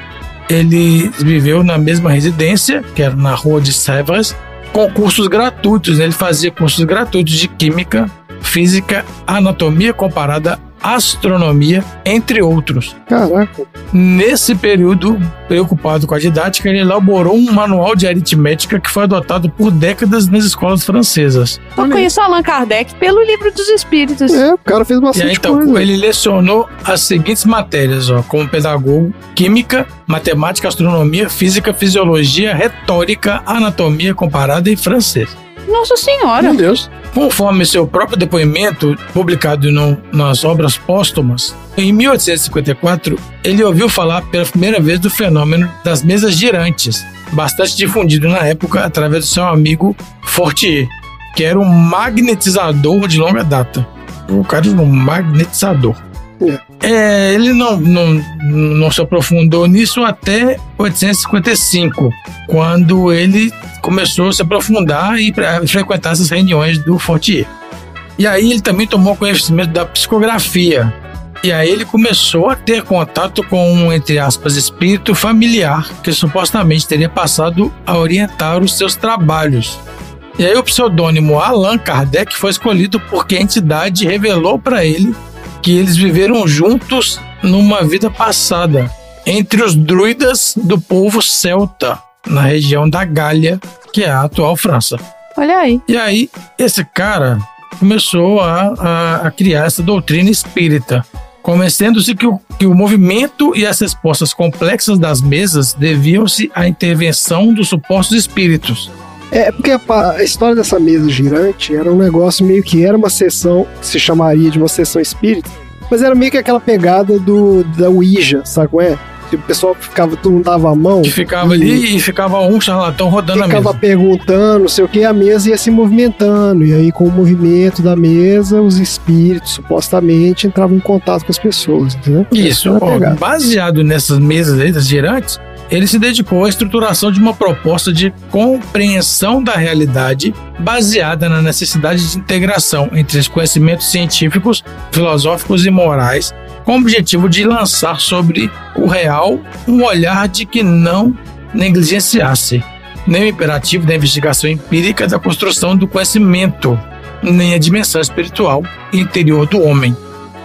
ele viveu na mesma residência, que era na Rua de Sèvres, com cursos gratuitos. Ele fazia cursos gratuitos de química, física, anatomia comparada, astronomia, entre outros. Caraca. Nesse período, preocupado com a didática, ele elaborou um manual de aritmética que foi adotado por décadas nas escolas francesas. Eu conheço Allan Kardec pelo livro dos espíritos. É, o cara fez E aí, bastante então, coisa. ele lecionou as seguintes matérias, ó, como pedagogo: química, matemática, astronomia, física, fisiologia, retórica, anatomia comparada e francês. Nossa senhora. Meu Deus. Conforme seu próprio depoimento, publicado no- nas obras póstumas, em 1854, ele ouviu falar pela primeira vez do fenômeno das mesas girantes, bastante difundido na época através do seu amigo Fortier, que era um magnetizador de longa data. O cara era um magnetizador. É, ele não, não, não se aprofundou nisso até 1855, quando ele começou a se aprofundar e pra- frequentar essas reuniões do Fortier. E aí ele também tomou conhecimento da psicografia. E aí ele começou a ter contato com um, entre aspas, espírito familiar que supostamente teria passado a orientar os seus trabalhos. E aí o pseudônimo Allan Kardec foi escolhido porque a entidade revelou para ele que eles viveram juntos numa vida passada entre os druidas do povo celta na região da Gália, que é a atual França. Olha aí. E aí, esse cara começou a, a, a criar essa doutrina espírita, convencendo-se que o, que o movimento e as respostas complexas das mesas deviam-se à intervenção dos supostos espíritos. É, porque a, a história dessa mesa girante era um negócio meio que era uma sessão, que se chamaria de uma sessão espírita, mas era meio que aquela pegada do da Ouija, sabe qual é? Que o pessoal ficava, todo mundo dava a mão. Que ficava ali e ficava um charlatão rodando a Ficava mesa. perguntando, não sei o que, a mesa ia se movimentando. E aí, com o movimento da mesa, os espíritos supostamente entravam em contato com as pessoas, entendeu? Isso, ó, baseado nessas mesas aí, das girantes, ele se dedicou à estruturação de uma proposta de compreensão da realidade baseada na necessidade de integração entre os conhecimentos científicos, filosóficos e morais, com o objetivo de lançar sobre o real um olhar de que não negligenciasse nem o imperativo da investigação empírica da construção do conhecimento, nem a dimensão espiritual interior do homem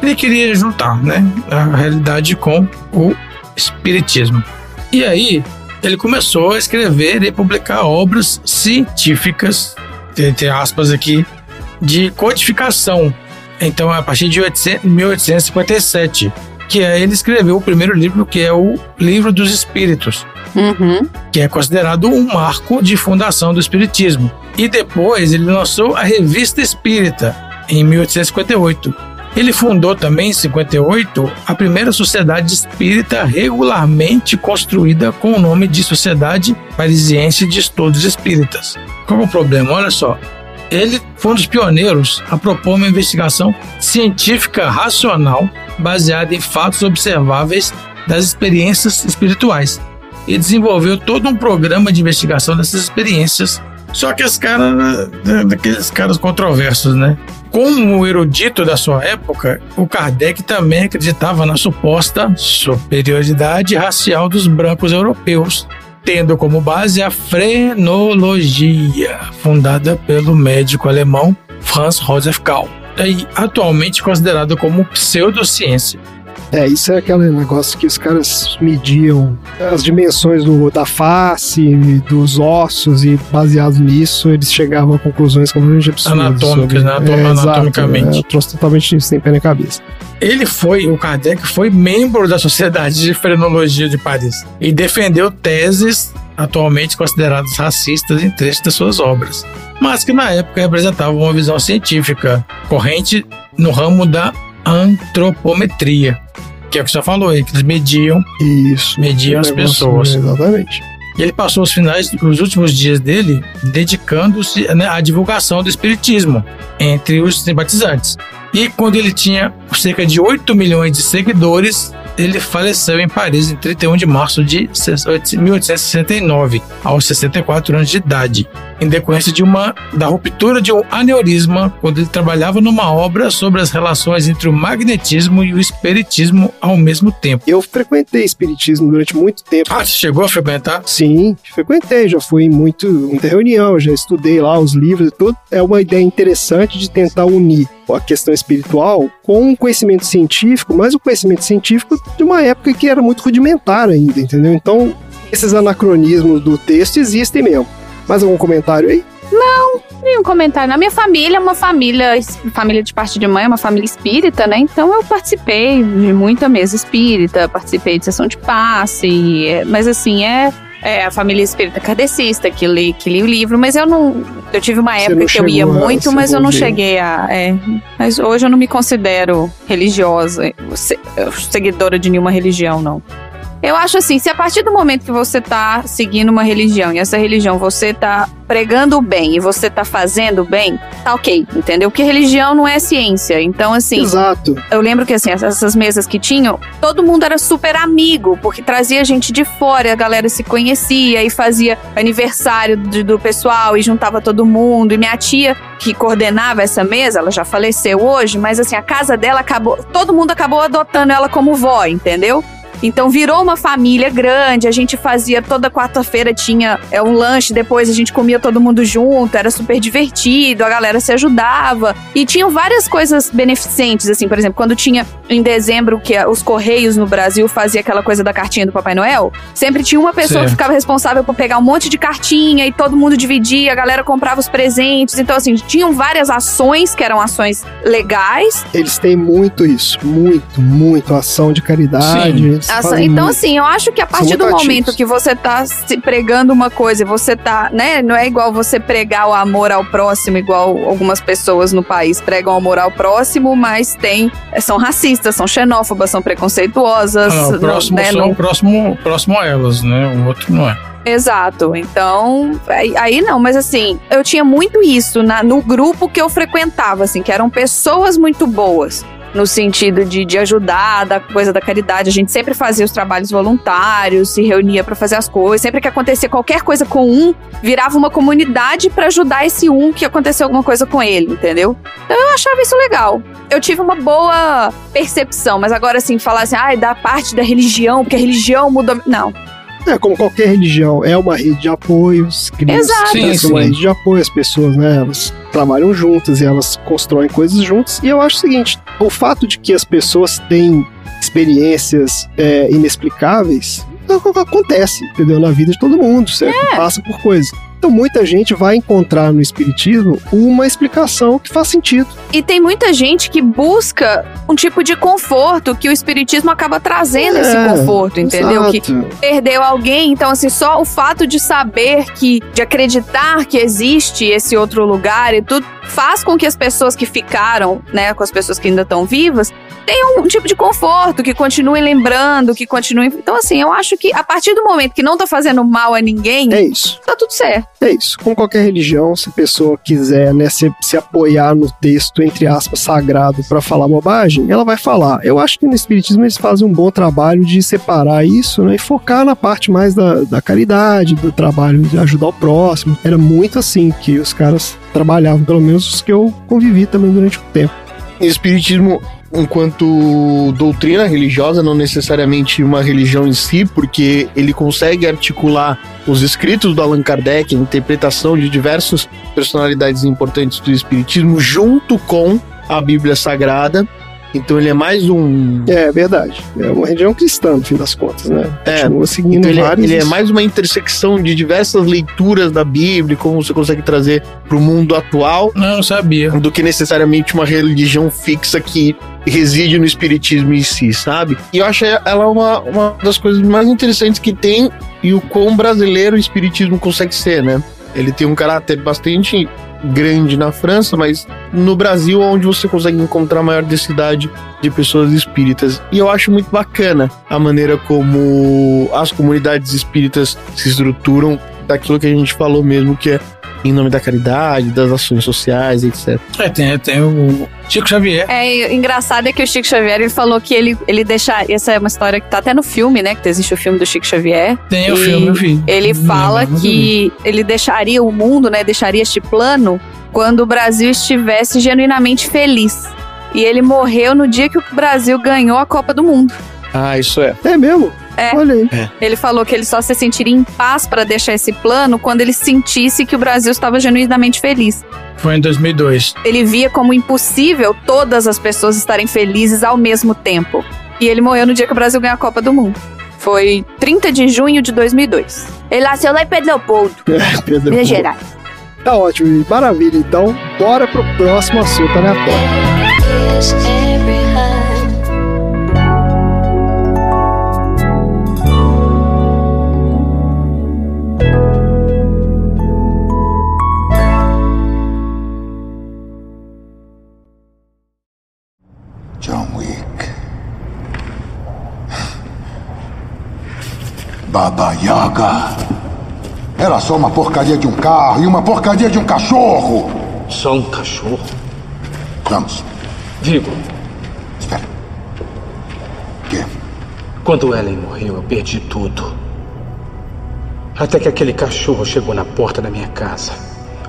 ele queria juntar né, a realidade com o espiritismo. E aí ele começou a escrever e publicar obras científicas, entre aspas aqui, de codificação. Então, a partir de 800 1857, que aí ele escreveu o primeiro livro, que é o Livro dos Espíritos, Uhum. que é considerado um marco de fundação do Espiritismo. E depois ele lançou a Revista Espírita, em 1858. Ele fundou também, em 58, a primeira sociedade espírita regularmente construída com o nome de Sociedade Parisiense de Estudos Espíritas. Qual é o problema? Olha só. Ele foi um dos pioneiros a propor uma investigação científica racional baseada em fatos observáveis das experiências espirituais e desenvolveu todo um programa de investigação dessas experiências. Só que os caras, né, daqueles caras controversos, né? Como erudito da sua época, o Kardec também acreditava na suposta superioridade racial dos brancos europeus, tendo como base a frenologia, fundada pelo médico alemão Franz Josef Gall, e atualmente considerado como pseudociência. É, isso é aquele negócio que os caras mediam as dimensões do- da face, dos ossos, e baseados nisso, eles chegavam a conclusões completamente absurdas. Anatômicas, né? Atom- exato, anatomicamente. É, trouxe totalmente sem pé nem cabeça. Ele foi, o Kardec foi membro da Sociedade de Frenologia de Paris e defendeu teses atualmente consideradas racistas em trechos das suas obras, mas que na época representavam uma visão científica corrente no ramo da antropometria, que é o que você falou aí, que eles mediam, Isso. mediam as negócio, pessoas. Exatamente. E ele passou os finais, os últimos dias dele, dedicando-se né, à divulgação do espiritismo entre os simpatizantes. E quando ele tinha cerca de 8 milhões de seguidores, ele faleceu em Paris em 31 de março de 1869, aos 64 anos de idade, em decorrência de uma da ruptura de um aneurisma quando ele trabalhava numa obra sobre as relações entre o magnetismo e o espiritismo ao mesmo tempo. Eu frequentei espiritismo durante muito tempo. Ah, você chegou a frequentar? Sim, frequentei, já fui em muito, muita reunião, já estudei lá os livros e tudo. É uma ideia interessante de tentar unir a questão espiritual com o conhecimento científico, mas o conhecimento científico de uma época que era muito rudimentar ainda, entendeu? Então, esses anacronismos do texto existem mesmo. Mais algum comentário aí? Não, nenhum comentário. Na minha família, uma família, família de parte de mãe, é uma família espírita, né? Então eu participei de muita mesa espírita, participei de sessão de passe, mas assim, é, é a família espírita kardecista que li, que li o livro, mas eu não. Eu tive uma época que eu ia muito, mas eu não cheguei a. é, mas hoje eu não me considero religiosa, se- seguidora de nenhuma religião, não. Eu acho assim, se a partir do momento que você tá seguindo uma religião e essa religião você tá pregando o bem e você tá fazendo o bem, tá ok, entendeu? Porque religião não é ciência. Então, assim. Exato. Eu lembro que, assim, essas mesas que tinham, todo mundo era super amigo, porque trazia gente de fora, a galera se conhecia e fazia aniversário de- do pessoal e juntava todo mundo. E minha tia, que coordenava essa mesa, ela já faleceu hoje, mas, assim, a casa dela acabou. Todo mundo acabou adotando ela como vó, entendeu? Então virou uma família grande, a gente fazia toda quarta-feira tinha é, um lanche, depois a gente comia todo mundo junto, era super divertido, a galera se ajudava. E tinham várias coisas beneficentes, assim, por exemplo, quando tinha em dezembro que os Correios no Brasil fazia aquela coisa da cartinha do Papai Noel, sempre tinha uma pessoa que Certo. ficava responsável por pegar um monte de cartinha e todo mundo dividia, a galera comprava os presentes. Então, assim, tinham várias ações que eram ações legais, Eles têm muito isso, muito, muito ação de caridade. Sim. Fazem então, muito. assim, eu acho que a partir do ativos. momento que você tá se pregando uma coisa, e você tá, né? Não é igual você pregar o amor ao próximo, igual algumas pessoas no país pregam o amor ao próximo, mas tem. São racistas, são xenófobas, são preconceituosas. Ah, o próximo né, só não- o próximo, próximo a elas, né? O outro não é. Exato. Então, aí, aí não, mas assim, eu tinha muito isso na, no grupo que eu frequentava, assim, que eram pessoas muito boas. No sentido de, de ajudar, da coisa da caridade. A gente sempre fazia os trabalhos voluntários, se reunia pra fazer as coisas. Sempre que acontecia qualquer coisa com um, virava uma comunidade pra ajudar esse um que aconteceu alguma coisa com ele, entendeu? Então eu achava isso legal. Eu tive uma boa percepção, mas agora assim, falar assim, ah, da parte da religião, porque a religião mudou. Não, É, como qualquer religião, é uma rede de apoios, Exato. Sim, uma rede de apoio, as pessoas, né, elas trabalham juntas e elas constroem coisas juntas. E eu acho o seguinte, o fato de que as pessoas têm experiências é, inexplicáveis, é o que acontece, entendeu? Na vida de todo mundo, certo? É. Passa por coisas. Então muita gente vai encontrar no espiritismo uma explicação que faz sentido. E tem muita gente que busca um tipo de conforto que o espiritismo acaba trazendo esse É, conforto, entendeu? Que Exato. perdeu alguém, então assim, só o fato de saber que de acreditar que existe esse outro lugar e tudo faz com que as pessoas que ficaram, né, com as pessoas que ainda estão vivas, tenham um tipo de conforto, que continuem lembrando, que continuem. Então assim, eu acho que a partir do momento que não tá fazendo mal a ninguém, É isso. tá tudo certo. É isso. Como qualquer religião, se a pessoa quiser né, se, se apoiar no texto, entre aspas, sagrado para falar bobagem, ela vai falar. Eu acho que no Espiritismo eles fazem um bom trabalho de separar isso né, e focar na parte mais da, da caridade, do trabalho de ajudar o próximo. Era muito assim que os caras trabalhavam, pelo menos os que eu convivi também durante o tempo. O Espiritismo, enquanto doutrina religiosa, não necessariamente uma religião em si, porque ele consegue articular os escritos do Allan Kardec, a interpretação de diversas personalidades importantes do Espiritismo, junto com a Bíblia Sagrada. Então ele é mais um. É verdade. É uma religião cristã, no fim das contas, né? É, Continua seguindo então ele, é, vários. ele é mais uma intersecção de diversas leituras da Bíblia, como você consegue trazer pro mundo atual, Não, não sabia. do que necessariamente uma religião fixa que reside no espiritismo em si, sabe? E eu acho ela uma, uma das coisas mais interessantes que tem e o quão brasileiro o espiritismo consegue ser, né? Ele tem um caráter bastante grande na França, mas no Brasil é onde você consegue encontrar a maior densidade de pessoas espíritas. E eu acho muito bacana a maneira como as comunidades espíritas se estruturam daquilo que a gente falou mesmo, que é em nome da caridade, das ações sociais, etc. É, tem, tem o Chico Xavier. É, o engraçado é que o Chico Xavier, ele falou que ele, ele deixa... Essa é uma história que tá até no filme, né? Que existe o filme do Chico Xavier. Tem o filme, eu vi. Ele Não fala eu que ele deixaria o mundo, né? Deixaria este plano quando o Brasil estivesse genuinamente feliz. E ele morreu no dia que o Brasil ganhou a Copa do Mundo. Ah, isso é. É mesmo? É. Olha aí. Ele falou que ele só se sentiria em paz para deixar esse plano quando ele sentisse que o Brasil estava genuinamente feliz. Foi em 2002. Ele via como impossível todas as pessoas estarem felizes ao mesmo tempo. E ele morreu no dia que o Brasil ganhou a Copa do Mundo. Foi 30 de junho de 2002. Ele nasceu lá em Pedro Leopoldo, É, Pedro. Minas Gerais. Tá ótimo, maravilha. Então, bora pro próximo assunto aleatório. Baba Yaga. Era só uma porcaria de um carro e uma porcaria de um cachorro. Só um cachorro? Vamos, Vigo, espera. Quê? quando Ellen morreu, eu perdi tudo. Até que aquele cachorro chegou na porta da minha casa.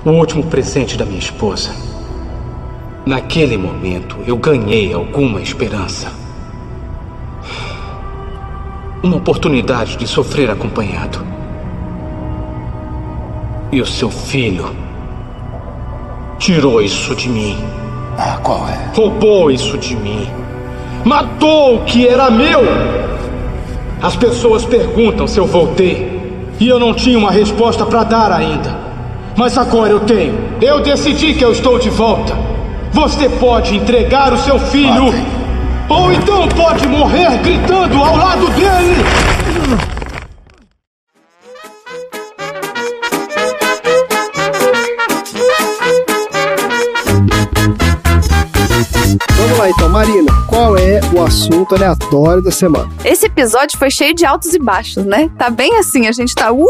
O último presente da minha esposa. Naquele momento, eu ganhei alguma esperança. Uma oportunidade de sofrer acompanhado. E o seu filho tirou isso de mim. Ah, qual é? Roubou isso de mim. Matou o que era meu. As pessoas perguntam se eu voltei. E eu não tinha uma resposta para dar ainda. Mas agora eu tenho. Eu decidi que eu estou de volta. Você pode entregar o seu filho. Ou então pode morrer gritando ao lado dele. Vamos lá então, Marina. Qual é o assunto aleatório da semana? Esse episódio foi cheio de altos e baixos, né? Tá bem assim, a gente tá uh,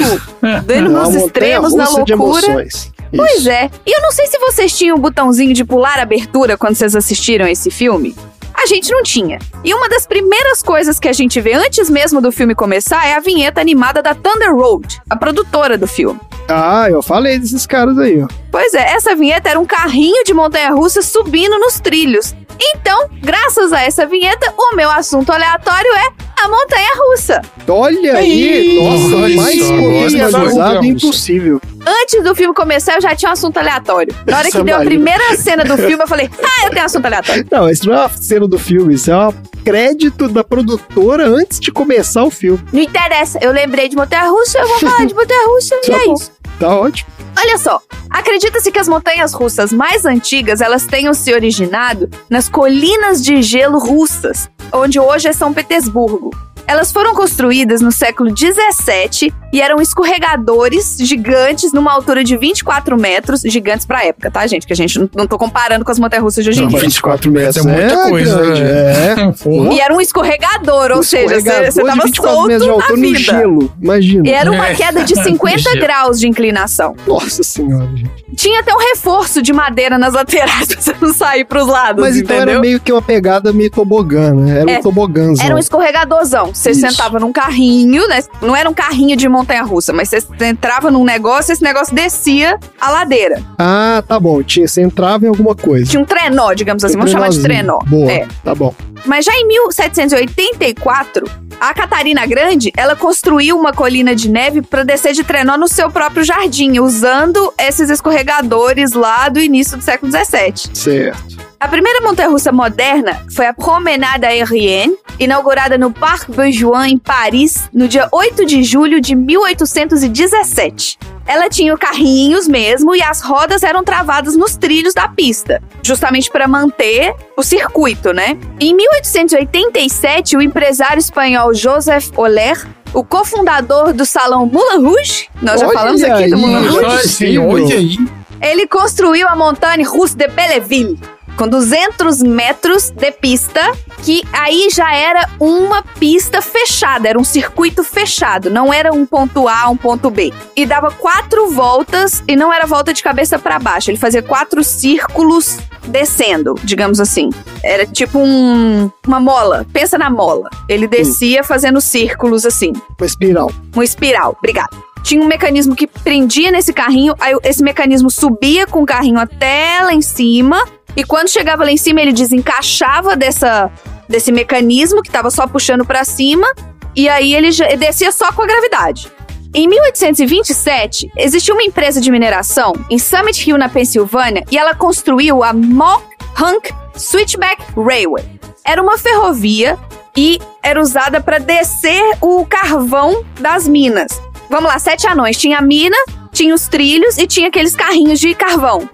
dando É nos extremos, na loucura. Pois é. E eu não sei se vocês tinham o botãozinho de pular abertura quando vocês assistiram esse filme. A gente não tinha. E uma das primeiras coisas que a gente vê antes mesmo do filme começar é a vinheta animada da Thunder Road, a produtora do filme. Ah, eu falei desses caras aí, ó. Pois é, essa vinheta era um carrinho de montanha-russa subindo nos trilhos. Então, graças a essa vinheta, o meu assunto aleatório é a montanha-russa. Olha aí, nossa, mais foi. impossível. Antes do filme começar, eu já tinha um assunto aleatório. Na hora que Essa deu a primeira cena do filme, eu falei, ah, eu tenho assunto aleatório. Não, isso não é uma cena do filme, isso é um crédito da produtora antes de começar o filme. Não interessa, eu lembrei de montanha-russa, eu vou falar de montanha-russa, e Tá é bom. isso. Tá ótimo. Olha só, acredita-se que as montanhas russas mais antigas elas tenham se originado nas colinas de gelo russas, onde hoje é São Petersburgo. Elas foram construídas no século 17 e eram escorregadores gigantes numa altura de 24 metros, gigantes pra época, tá, gente? Que a gente não, não tô comparando com as montanhas-russas de hoje em dia. mas 24 metros É muita é coisa, grande, né? é. Porra. E era um escorregador, ou seja, você tava 24 metros de solto na altura no vida. gelo, imagina. E era uma É. queda de 50 Gelo. graus de inclinação. Nossa senhora, gente. Tinha até um reforço de madeira nas laterais pra você não sair pros lados, Mas então entendeu? era meio que uma pegada meio tobogã, né? Era É, um tobogãzão. Era um escorregadorzão. Você Isso. sentava num carrinho, né? Não era um carrinho de montanha-russa, mas você entrava num negócio e esse negócio descia a ladeira. Ah, tá bom. Tinha, você entrava em alguma coisa. Tinha um trenó, digamos assim. Um Vamos chamar de trenó. Boa, É. tá bom. Mas já em 1784, a Catarina Grande, ela construiu uma colina de neve para descer de trenó no seu próprio jardim, usando esses escorregadores lá do início do século XVII. Certo. A primeira montanha-russa moderna foi a Promenade Aérienne, inaugurada no Parc Beaujoin, em Paris, no dia 8 de julho de 1817. Ela tinha carrinhos mesmo e as rodas eram travadas nos trilhos da pista, justamente para manter o circuito, né? Em 1887, o empresário espanhol Joseph Oller, o cofundador do salão Moulin Rouge, nós já Olha falamos aqui do aí, Moulin Rouge, é possível. Olha aí. ele construiu a Montagne Russe de Belleville, com 200 metros de pista, que aí já era uma pista fechada, era um circuito fechado, não era um ponto A, um ponto B. E dava quatro voltas, e não era volta de cabeça para baixo, ele fazia quatro círculos descendo, digamos assim. Era tipo um, uma mola, pensa na mola. Ele descia fazendo círculos assim. Uma espiral. Uma espiral, obrigado. Tinha um mecanismo que prendia nesse carrinho, aí esse mecanismo subia com o carrinho até lá em cima, e quando chegava lá em cima ele desencaixava dessa, desse mecanismo que estava só puxando para cima, e aí ele descia só com a gravidade. Em 1827, existia uma empresa de mineração em Summit Hill, na Pensilvânia, e ela construiu a Mock Hunk Switchback Railway. Era uma ferrovia e era usada para descer o carvão das minas. Vamos lá, sete anões. Tinha a mina, tinha os trilhos e tinha aqueles carrinhos de carvão.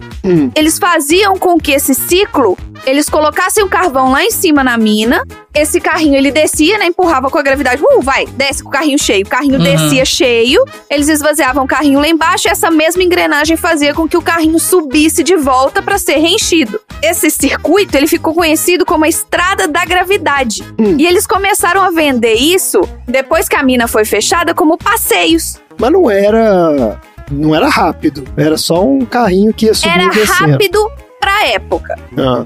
Eles faziam com que esse ciclo, eles colocassem o carvão lá em cima na mina, esse carrinho ele descia, né, empurrava com a gravidade, uh, vai, desce com o carrinho cheio. O carrinho Uhum. descia cheio, eles esvaziavam o carrinho lá embaixo e essa mesma engrenagem fazia com que o carrinho subisse de volta para ser reenchido. Esse circuito, ele ficou conhecido como a estrada da gravidade. E eles começaram a vender isso depois que a mina foi fechada como passeios. Mas não era. Não era rápido. Era só um carrinho que ia subir Era e descendo. rápido pra época. Ah.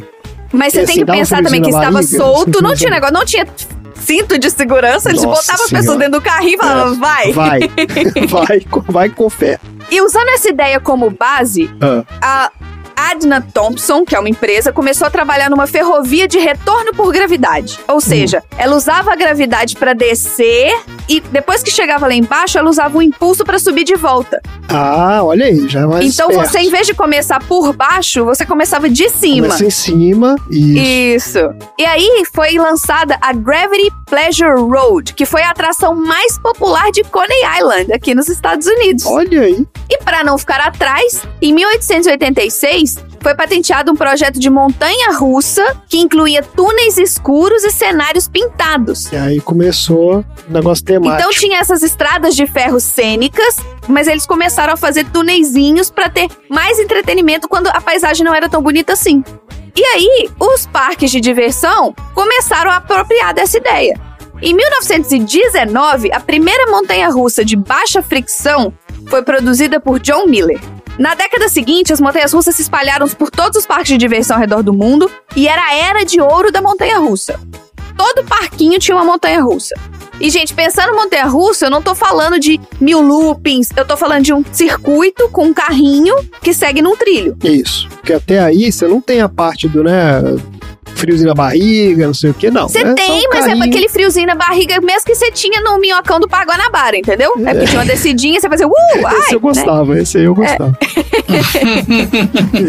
Mas E você assim, tem que um pensar também que na estava barriga, solto, assim, não tinha negócio, não tinha cinto de segurança, eles Nossa botavam a pessoa Senhora. dentro do carrinho e falavam, vai. Vai. vai, com- vai com fé. E usando essa ideia como base, Ah. a Adna Thompson, que é uma empresa, começou a trabalhar numa ferrovia de retorno por gravidade. Ou seja, ela usava a gravidade para descer e depois que chegava lá embaixo, ela usava o impulso para subir de volta. Ah, olha aí, já é mais então esperto. você, em vez de começar por baixo, você começava de cima. Começa em cima e. Isso. E aí foi lançada a Gravity Pleasure Road, que foi a atração mais popular de Coney Island aqui nos Estados Unidos. Olha aí. E para não ficar atrás, em 1886 foi patenteado um projeto de montanha russa que incluía túneis escuros e cenários pintados. E aí começou o negócio temático. Então tinha essas estradas de ferro cênicas, mas eles começaram a fazer tuneizinhos para ter mais entretenimento quando a paisagem não era tão bonita assim. E aí, os parques de diversão começaram a apropriar dessa ideia. Em 1919, a primeira montanha-russa de baixa fricção foi produzida por John Miller. Na década seguinte, as montanhas russas se espalharam por todos os parques de diversão ao redor do mundo e era a era de ouro da montanha russa. Todo parquinho tinha uma montanha russa. E, gente, pensando em montanha russa, eu não tô falando de mil loopings, eu tô falando de um circuito com um carrinho que segue num trilho. Isso. Porque até aí você não tem a parte do, né? Friozinho na barriga, não sei o que, não. Você É só tem, um mas é carrinho. aquele friozinho na barriga, mesmo que você tinha no minhocão do Paguanabara, entendeu? É porque tinha uma descidinha, você fazia, uh, ai, Esse eu gostava, esse aí eu gostava.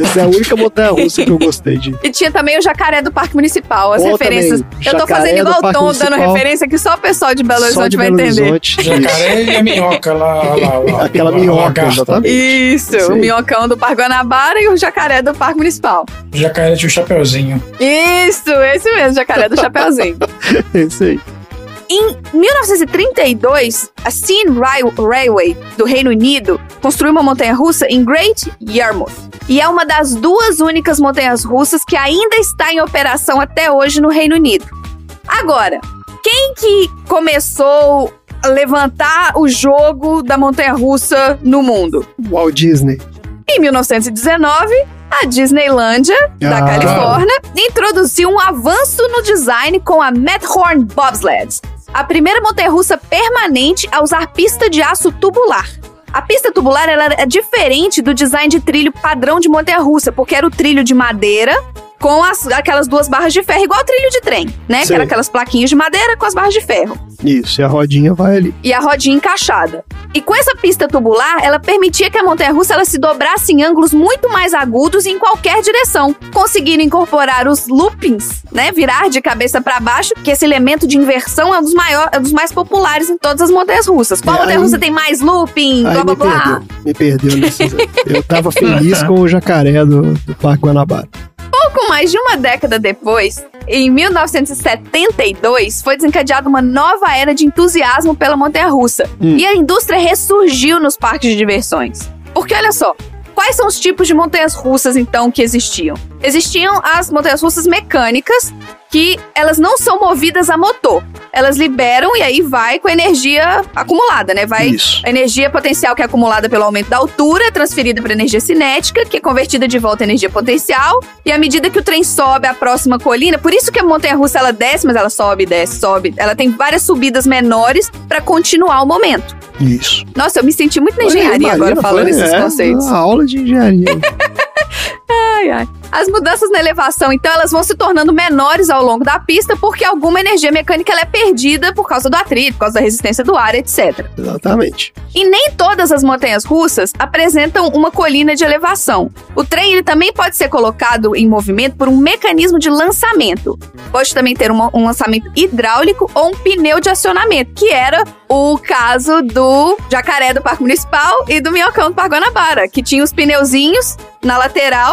Essa é a única montanha russa que eu gostei de. E tinha também o jacaré do Parque Municipal, as referências. também, Eu tô fazendo do igual o Tom, dando referência que só o pessoal de Belo Horizonte de vai Belo entender. Horizonte. Jacaré e a minhoca lá, lá, lá. Aquela A minhoca, exatamente. Isso, Isso o minhocão do Parque Guanabara e o jacaré do Parque Municipal. Jacaré tinha o chapeuzinho. Isso, esse mesmo, jacaré do Chapeuzinho. Esse aí. Em 1932, a Seine Rail- Railway do Reino Unido construiu uma montanha russa em Great Yarmouth. E é uma das duas únicas montanhas russas que ainda está em operação até hoje no Reino Unido. Agora, quem que começou a levantar o jogo da montanha russa no mundo? Walt Disney. Em 1919, a Disneylândia, da Ah. Califórnia, introduziu um avanço no design com a Matterhorn Bobsleds, a primeira montanha-russa permanente a usar pista de aço tubular. A pista tubular ela é diferente do design de trilho padrão de montanha-russa, porque era o trilho de madeira com as, aquelas duas barras de ferro, igual trilho de trem, né? Que Sei. era aquelas plaquinhas de madeira com as barras de ferro. Isso, e a rodinha vai ali. E a rodinha encaixada. E com essa pista tubular, ela permitia que a montanha-russa ela se dobrasse em ângulos muito mais agudos em qualquer direção, conseguindo incorporar os loopings, né, virar de cabeça para baixo, que esse elemento de inversão é um dos maiores, é um dos mais populares em todas as montanhas russas. Qual É, montanha-russa aí- tem mais looping, Aí blá blá me blá? perdeu. Me perdeu nesse. Eu tava feliz com o jacaré do, do Parque Guanabara. Pouco mais de uma década depois, em 1972, foi desencadeada uma nova era de entusiasmo pela montanha-russa. Hum. E a indústria ressurgiu nos parques de diversões. Porque olha só, quais são os tipos de montanhas russas então que existiam? Existiam as montanhas russas mecânicas, que elas não são movidas a motor. Elas liberam e aí vai com a energia acumulada, né? Vai Isso. a energia potencial que é acumulada pelo aumento da altura, transferida para energia cinética, que é convertida de volta em energia potencial. E à medida que o trem sobe a próxima colina, por isso que a montanha-russa ela desce, mas ela sobe, desce, sobe. Ela tem várias subidas menores para continuar o momento. Isso. Nossa, eu me senti muito na engenharia Imagina, agora foi, falando esses é, conceitos. A aula de engenharia. Ai, ai. As mudanças na elevação, então, elas vão se tornando menores ao longo da pista porque alguma energia mecânica ela é perdida por causa do atrito, por causa da resistência do ar, etc. Exatamente. E nem todas as montanhas russas apresentam uma colina de elevação. O trem ele também pode ser colocado em movimento por um mecanismo de lançamento. Pode também ter uma- um lançamento hidráulico ou um pneu de acionamento, que era o caso do jacaré do Parque Municipal e do minhocão do Parque Guanabara, que tinha os pneuzinhos na lateral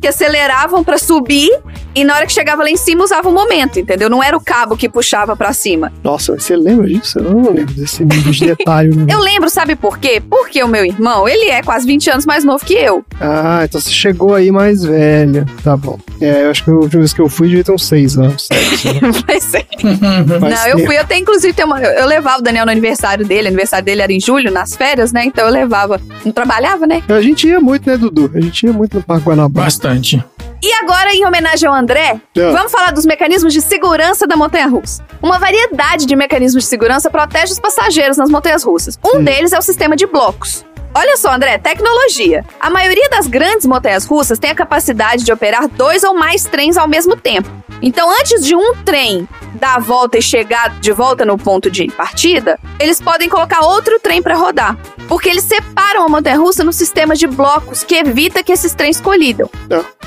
que aceleravam pra subir e na hora que chegava lá em cima usava o momento, entendeu? Não era o cabo que puxava pra cima. Nossa, você lembra disso? Eu não lembro desse nível de detalhe. Não. Eu lembro, sabe por quê? Porque o meu irmão, ele é quase 20 anos mais novo que eu. Ah, então você chegou aí mais velha. Tá bom. É, eu acho que a última vez que eu fui devia ter uns seis anos. Vai ser. Não, eu fui, eu tenho inclusive, tem uma- eu, eu levava o Daniel no aniversário dele, o aniversário dele era em julho, nas férias, né? Então eu levava, não trabalhava, né? A gente ia muito, né, Dudu? A gente ia muito no Parque Guanabara. Bastante. E agora, em homenagem ao André, Ah. vamos falar dos mecanismos de segurança da montanha-russa. Uma variedade de mecanismos de segurança protege os passageiros nas montanhas russas. Um deles é o sistema de blocos. Olha só, André, tecnologia. A maioria das grandes montanhas russas tem a capacidade de operar dois ou mais trens ao mesmo tempo. Então, antes de um trem dar a volta e chegar de volta no ponto de partida, eles podem colocar outro trem para rodar. Porque eles separam a montanha-russa no sistema de blocos que evita que esses trens colidam.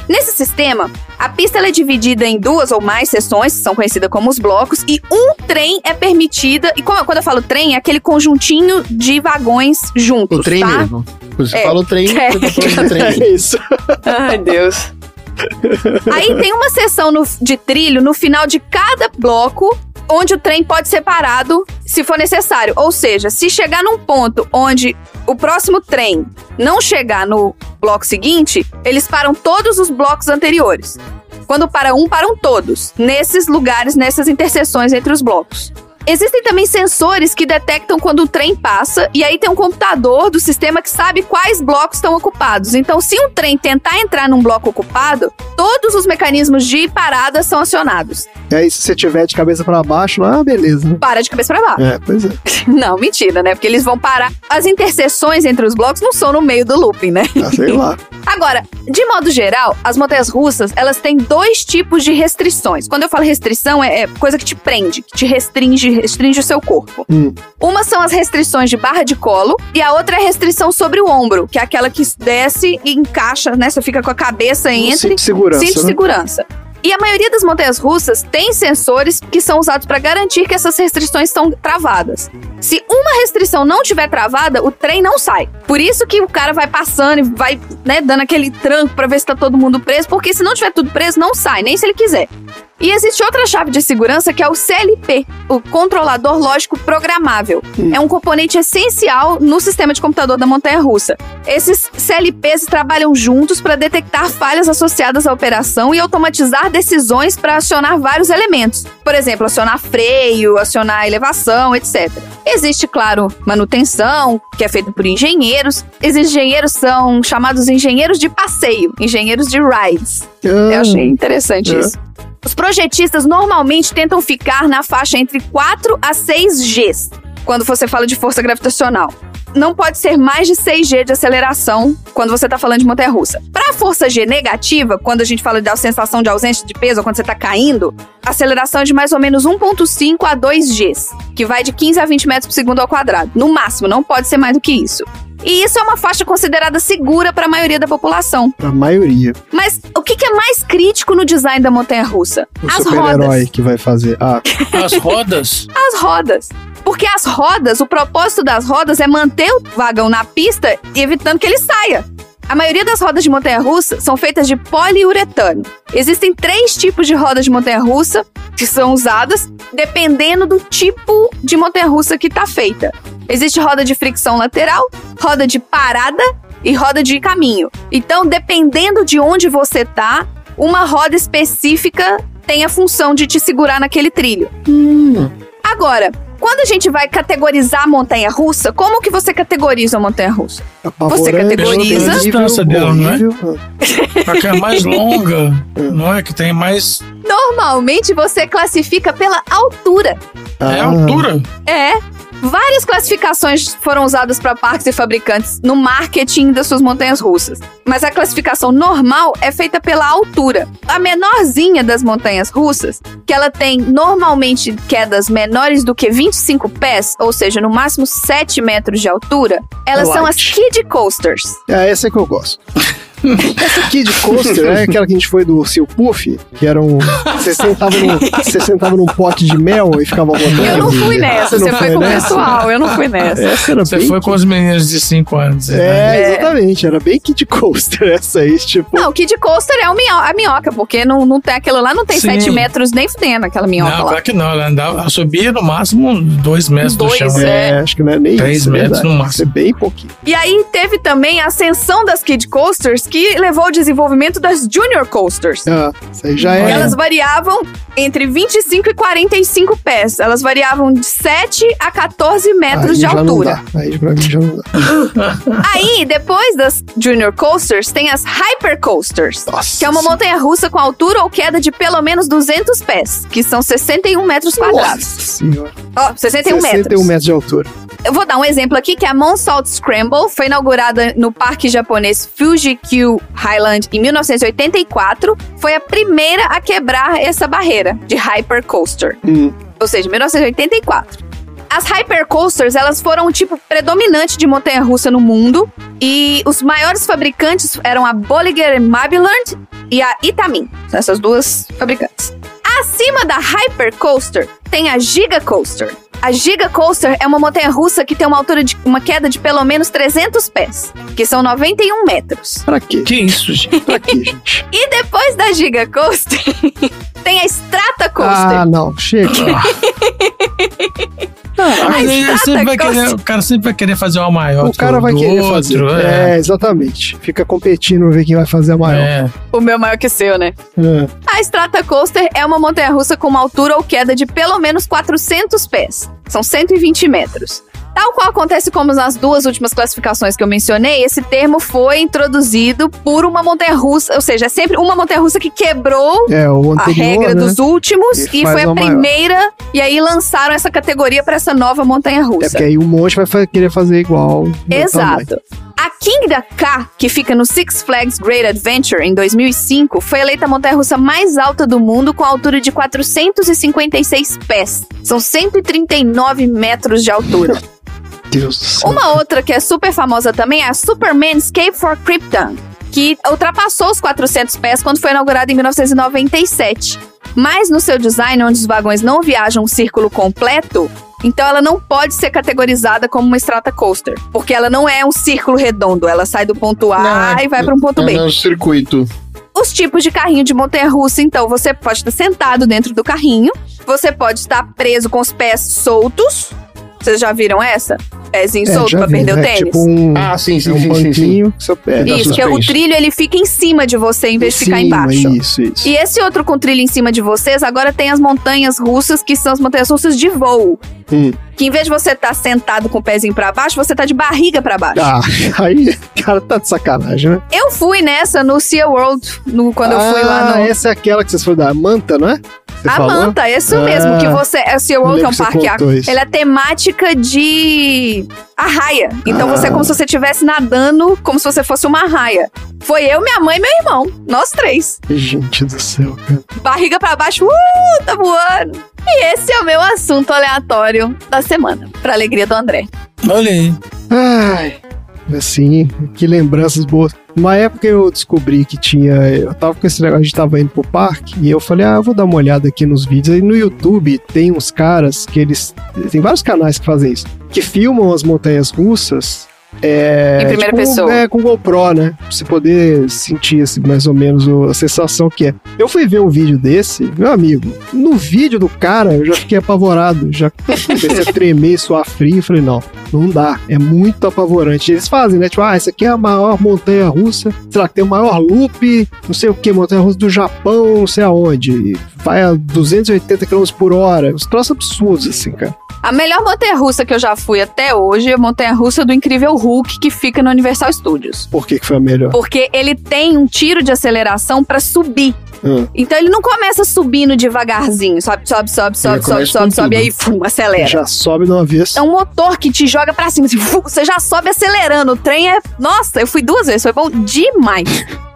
Nesse sistema, a pista ela é dividida em duas ou mais seções, que são conhecidas como os blocos, e um trem é permitida. E como- quando eu falo trem, é aquele conjuntinho de vagões juntos. O trem tá? mesmo. Você É. fala o trem, É. você tá falando do trem. É isso. Ai, Deus. Aí tem uma seção no- de trilho no final de cada bloco, onde o trem pode ser parado se for necessário. Ou seja, se chegar num ponto onde o próximo trem não chegar no bloco seguinte, eles param todos os blocos anteriores. Quando para um, param todos. Nesses lugares, nessas interseções entre os blocos. Existem também sensores que detectam quando o trem passa, e aí tem um computador do sistema que sabe quais blocos estão ocupados. Então, se um trem tentar entrar num bloco ocupado, todos os mecanismos de parada são acionados. E aí, se você tiver de cabeça pra baixo, ah, beleza. Para de cabeça para baixo. É, pois é. Não, mentira, né? Porque eles vão parar. As interseções entre os blocos não são no meio do looping, né? Ah, sei lá. Agora, de modo geral, as montanhas russas, elas têm dois tipos de restrições. Quando eu falo restrição, é, é coisa que te prende, que te restringe, restringe o seu corpo. Hum. Uma são as restrições de barra de colo e a outra é a restrição sobre o ombro, que é aquela que desce e encaixa, né? Você fica com a cabeça entre. cinto de segurança, Cinto de né? segurança. E a maioria das montanhas russas tem sensores que são usados para garantir que essas restrições estão travadas. Se uma restrição não tiver travada, o trem não sai. Por isso que o cara vai passando e vai, né, dando aquele tranco para ver se tá todo mundo preso, porque se não tiver tudo preso, não sai, nem se ele quiser. E existe outra chave de segurança que é o CLP, o controlador lógico programável. É um componente essencial no sistema de computador da montanha russa. Esses CLPs trabalham juntos para detectar falhas associadas à operação e automatizar decisões para acionar vários elementos. Por exemplo, acionar freio, acionar elevação, etc. Existe, claro, manutenção, que é feita por engenheiros. Esses engenheiros são chamados engenheiros de passeio, engenheiros de rides. Eu achei interessante É. isso. Os projetistas normalmente tentam ficar na faixa entre 4 a 6 Gs, quando você fala de força gravitacional. não pode ser mais de 6G de aceleração quando você tá falando de montanha russa. Pra força G negativa, quando a gente fala da sensação de ausência de peso, ou quando você tá caindo, a aceleração é de mais ou menos 1.5 a 2 Gs, que vai de 15 a 20 metros por segundo ao quadrado. No máximo, não pode ser mais do que isso. E isso é uma faixa considerada segura para a maioria da população. Pra maioria. Mas o que, que é mais crítico no design da montanha russa? O As super-herói rodas. que vai fazer. Ah, As rodas. As rodas. Porque as rodas, o propósito das rodas é manter o vagão na pista, evitando que ele saia. A maioria das rodas de montanha-russa são feitas de poliuretano. Existem três tipos de rodas de montanha-russa que são usadas dependendo do tipo de montanha-russa que está feita. Existe roda de fricção lateral, roda de parada e roda de caminho. Então, dependendo de onde você tá, uma roda específica tem a função de te segurar naquele trilho. Agora, quando a gente vai categorizar a montanha russa, como que você categoriza a montanha russa? Você categoriza. A distância dela, não é? A que é mais longa, não é? Que tem mais. Normalmente você classifica pela altura. É Ah. altura. É. Várias classificações foram usadas para parques e fabricantes no marketing das suas montanhas russas. Mas a classificação normal é feita pela altura. A menorzinha das montanhas russas, que ela tem normalmente quedas menores do que 25 pés, ou seja, no máximo 7 metros de altura, elas são as Light. Kid Coasters. É, essa é que eu gosto. Essa Kid Coaster é aquela que a gente foi do Seu Puff, que era um. Você sentava, num, você sentava num pote de mel e ficava rodando. Eu não fui nessa, não você foi com o pessoal, eu não fui nessa. Essa era Você bem. foi com os meninos de 5 anos. né? É, exatamente, era bem Kid Coaster essa aí, tipo. Não, Kid Coaster é minho- a minhoca, porque não, não tem aquilo lá, não tem Sim. 7 metros nem fudendo aquela minhoca Não, lá. claro que não. Ela, andava, ela subia no máximo 2 metros Dois, do chão. é. É, acho que não é nem Três isso. é metros verdade. no máximo. É bem pouquinho. E aí teve também a ascensão das Kid Coasters, que levou ao desenvolvimento das Junior Coasters. Ah, isso aí já é. Elas variavam entre 25 e 45 pés. Elas variavam de 7 a 14 metros aí de altura. Aí pra mim já não dá. Aí, depois das Junior Coasters, tem as Hyper Coasters, Nossa que é uma montanha russa com altura ou queda de pelo menos 200 pés, que são 61 metros quadrados. Nossa senhora. Ó, 61 61 metros. metros de altura. Eu vou dar um exemplo aqui, que é a Monsalt Scramble foi inaugurada no parque japonês Fuji-Q Highland em 1984. Foi a primeira a quebrar essa barreira de Hyper Coaster. Hum. Ou seja, 1984. As hypercoasters, elas foram o tipo predominante de montanha-russa no mundo. E os maiores fabricantes eram a Bolliger Maryland e a Itamin. Essas duas fabricantes. Acima da Hypercoaster tem a Giga Coaster. A Giga Coaster é uma montanha-russa que tem uma altura de uma queda de pelo menos 300 pés, que são 91 metros. Pra quê? Que isso, gente? Pra quê, gente? E depois da Giga Coaster, tem a Strata Coaster. Ah, não. Chega. Mas ele Strata sempre vai querer, o cara sempre vai querer fazer uma maior. O cara vai do querer outro, fazer. É. É, exatamente. Fica competindo pra ver quem vai fazer a maior. É. O meu maior que o seu, né? É. A Strata Coaster é uma montanha-russa com uma altura ou queda de pelo menos 400 pés. São 120 metros. Tal qual acontece como nas duas últimas classificações que eu mencionei, esse termo foi introduzido por uma montanha-russa, ou seja, é sempre uma montanha-russa que quebrou É, o a anterior, regra né? dos últimos E e, foi a uma maior. primeira, e aí lançaram essa categoria para essa nova É montanha-russa. porque aí um monte vai querer fazer igual. Exato. A King da K, que fica no Six Flags Great Adventure em 2005, foi eleita a montanha-russa mais alta do mundo com altura de 456 pés. São 139 metros de altura. Deus do céu. Uma outra que é super famosa também é a Superman Escape for Krypton, que ultrapassou os 400 pés quando foi inaugurada em 1997. Mas no seu design, onde os vagões não viajam um círculo completo, então ela não pode ser categorizada como uma strata coaster, porque ela não é um círculo redondo, ela sai do ponto A Não, é- e vai para um ponto é B. no circuito. Os tipos de carrinho de montanha-russa, então, você pode estar sentado dentro do carrinho, você pode estar preso com os pés soltos. Vocês já viram essa? Pezinho É, solto pra vi, perder o né? tênis? Tipo um, Ah, sim, sim, é um sim, sim, sim. Isso, que é o trilho ele fica em cima de você em vez de ficar embaixo. Isso, isso. E esse outro com trilho em cima de vocês, agora tem as montanhas russas, que são as montanhas russas de voo. Hum. que em vez de você estar sentado com o pezinho pra baixo, você tá de barriga pra baixo. Ah, aí, cara, tá de sacanagem, né? Eu fui nessa no Sea World, no, quando eu fui lá Ah, no. essa é aquela que vocês foram da Manta, não é? Você A falou? Manta, isso Ah, mesmo, que você. É o Sea World, é um parque. Ele é temática de arraia. Então você é como se você estivesse nadando como se você fosse uma arraia. Foi eu, minha mãe e meu irmão. Nós três. Gente do céu, cara. Barriga pra baixo, uh, tá voando. E esse é o meu assunto aleatório da semana. Pra alegria do André. Olha aí. Ai, assim, que lembranças boas. Uma época eu descobri que tinha. Eu tava com esse negócio, a gente tava indo pro parque, e eu falei, ah, eu vou dar uma olhada aqui nos vídeos. Aí no YouTube tem uns caras que eles. Tem vários canais que fazem isso. Que filmam as montanhas russas. É, Em primeira tipo, pessoa. É, com GoPro, né? Pra você poder sentir assim, mais ou menos a sensação que é. Eu fui ver um vídeo desse, meu amigo. No vídeo do cara, eu já fiquei apavorado. Já comecei a tremer, suar frio. Falei, não, não dá. É muito apavorante. Eles fazem, né? Tipo, ah, essa aqui é a maior montanha russa. Sei lá, que tem o maior loop, não sei o que, montanha russa do Japão, não sei aonde. Vai a 280 km por hora. Uns troços absurdos, assim, cara. A melhor montanha russa que eu já fui até hoje é a montanha russa do Incrível Hulk, que fica no Universal Studios. Por que, que foi a melhor? Porque ele tem um tiro de aceleração pra subir. Ah. Então ele não começa subindo devagarzinho, sobe, sobe, sobe, sobe, sobe, começa sobe, com sobe, tudo. aí fum, acelera. Já sobe de uma vez. É um motor que te joga pra cima, assim, fum, você já sobe acelerando. O trem é. Nossa, eu fui duas vezes, foi bom demais.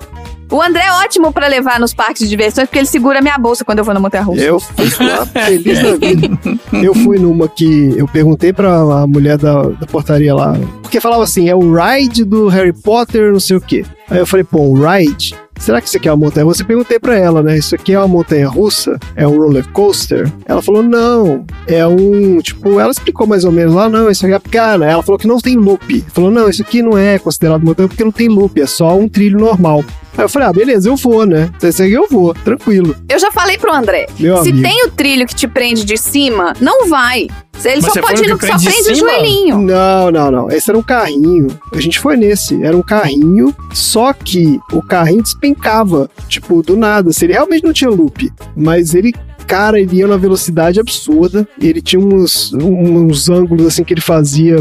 O André é ótimo pra levar nos parques de diversões, porque ele segura minha bolsa quando eu vou na montanha russa. Eu fui lá feliz da vida. Eu fui numa que eu perguntei pra a mulher da, da portaria lá, porque falava assim, é o ride do Harry Potter, não sei o quê. Aí eu falei, pô, um ride? Será que isso aqui é uma montanha russa? Eu perguntei pra ela, né? Isso aqui é uma montanha russa? É um roller coaster? Ela falou, não. É um. Tipo, ela explicou mais ou menos lá, não, isso aqui é. Cara, ela falou que não tem loop. Falou, não, isso aqui não é considerado montanha porque não tem loop, é só um trilho normal. Aí eu falei, ah, beleza, eu vou, né? Esse aqui eu vou, tranquilo. Eu já falei pro André, Meu se amigo. tem o trilho que te prende de cima, não vai. Ele Mas só você pode ir no que só prende de prende o joelhinho. Não, não, não. Esse era um carrinho. A gente foi nesse. Era um carrinho, só que o carrinho despencava. Tipo, do nada. Se ele realmente não tinha loop. Mas ele. Cara, ele ia numa velocidade absurda. Ele tinha uns, uns ângulos assim que ele fazia.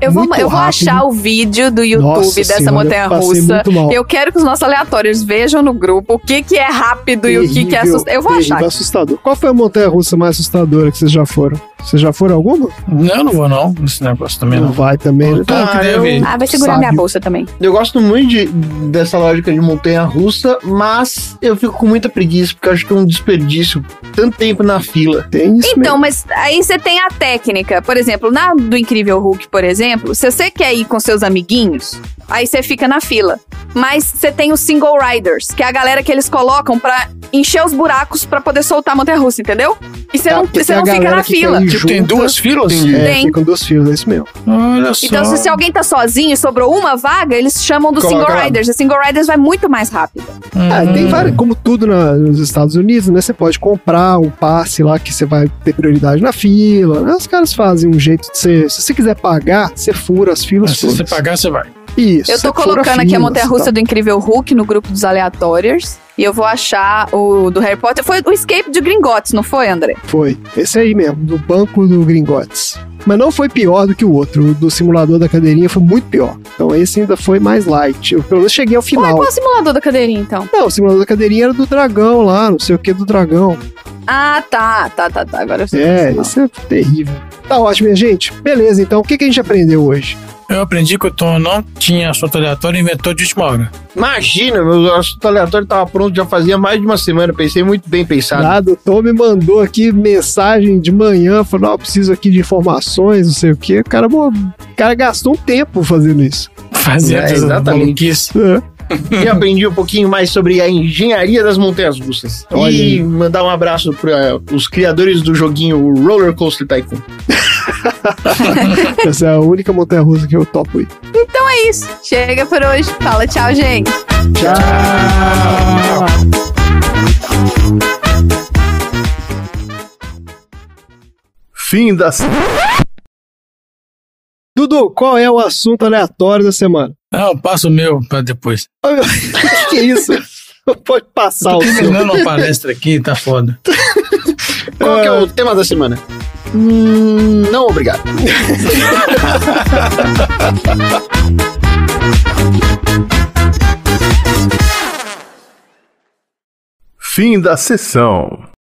Eu vou, eu vou achar o vídeo do YouTube Nossa dessa senhora, montanha eu russa. mal. Eu quero que os nossos aleatórios vejam no grupo o que, que é rápido e o que, que é Terrível, assustador. Eu vou terrível, achar. assustador. Qual foi a montanha russa mais assustadora que vocês já foram? Vocês já foram alguma? Não, não vou não, nesse negócio também Não não. vai também. né? Claro que deve. Ah, vai segurar Sábio. minha bolsa também. Eu gosto muito de- dessa lógica de montanha russa, mas eu fico com muita preguiça, porque eu acho que é um desperdício. Tanto tempo na fila. Tem isso Então, mas aí você tem a técnica. Por exemplo, na do Incrível Hulk, por exemplo, se você quer ir com seus amiguinhos, aí você fica na fila. Mas você tem os single riders, que é a galera que eles colocam pra encher os buracos pra poder soltar a montanha russa, entendeu? E você Tá, não, você não fica na fila. Tipo, tem junta. duas filas? É, Tem. ficam duas filas, é isso mesmo. Olha só. Então, se, se alguém tá sozinho e sobrou uma vaga, eles chamam dos Coloca single lá. riders. Os single riders vai muito mais rápido. Ah, tem várias, como tudo na- nos Estados Unidos, né? Você pode comprar um passe lá que você vai ter prioridade na fila. né? Os caras fazem um jeito de você. Se você quiser pagar, você fura as filas. Se você pagar, você vai. Isso. Eu tô colocando aqui a montanha russa tal. do Incrível Hulk no grupo dos aleatórios. E eu vou achar o do Harry Potter. Foi o Escape de Gringotts, não foi, André? Foi. Esse aí mesmo, do banco do Gringotes. Mas não foi pior do que o outro. O do simulador da cadeirinha foi muito pior. Então esse ainda foi mais light. Eu pelo menos cheguei ao final. qual é o simulador da cadeirinha, então? Não, o simulador da cadeirinha era do dragão lá, não sei o que do dragão. Ah, tá, tá, tá, tá. Agora eu sei. É, Não. esse é terrível. Tá ótimo, minha gente. Beleza, então o que, que a gente aprendeu hoje? Eu aprendi que o Tom não tinha assunto aleatório e inventou de última hora. Imagina, meu assunto aleatório tava pronto já fazia mais de uma semana. Pensei muito bem pensado. Nada, o Tom me mandou aqui mensagem de manhã, falou, ó, preciso aqui de informações, não sei o quê. O cara, mo- o cara gastou um tempo fazendo isso. Fazia É, exatamente. É. E aprendi um pouquinho mais sobre a engenharia das montanhas russas. Olha e aí. mandar um abraço para os criadores do joguinho Roller Coaster Tycoon. Essa é a única montanha russa que eu topo ir. Então é isso. Chega por hoje. Fala tchau, gente. Tchau! Fim das. Dudu, qual é o assunto aleatório da semana? Não, eu passo o meu para depois. O que é isso? Pode passar o seu. terminando uma palestra aqui, tá foda. Qual é o ah. tema da semana? Hum, não, obrigado. Fim da sessão.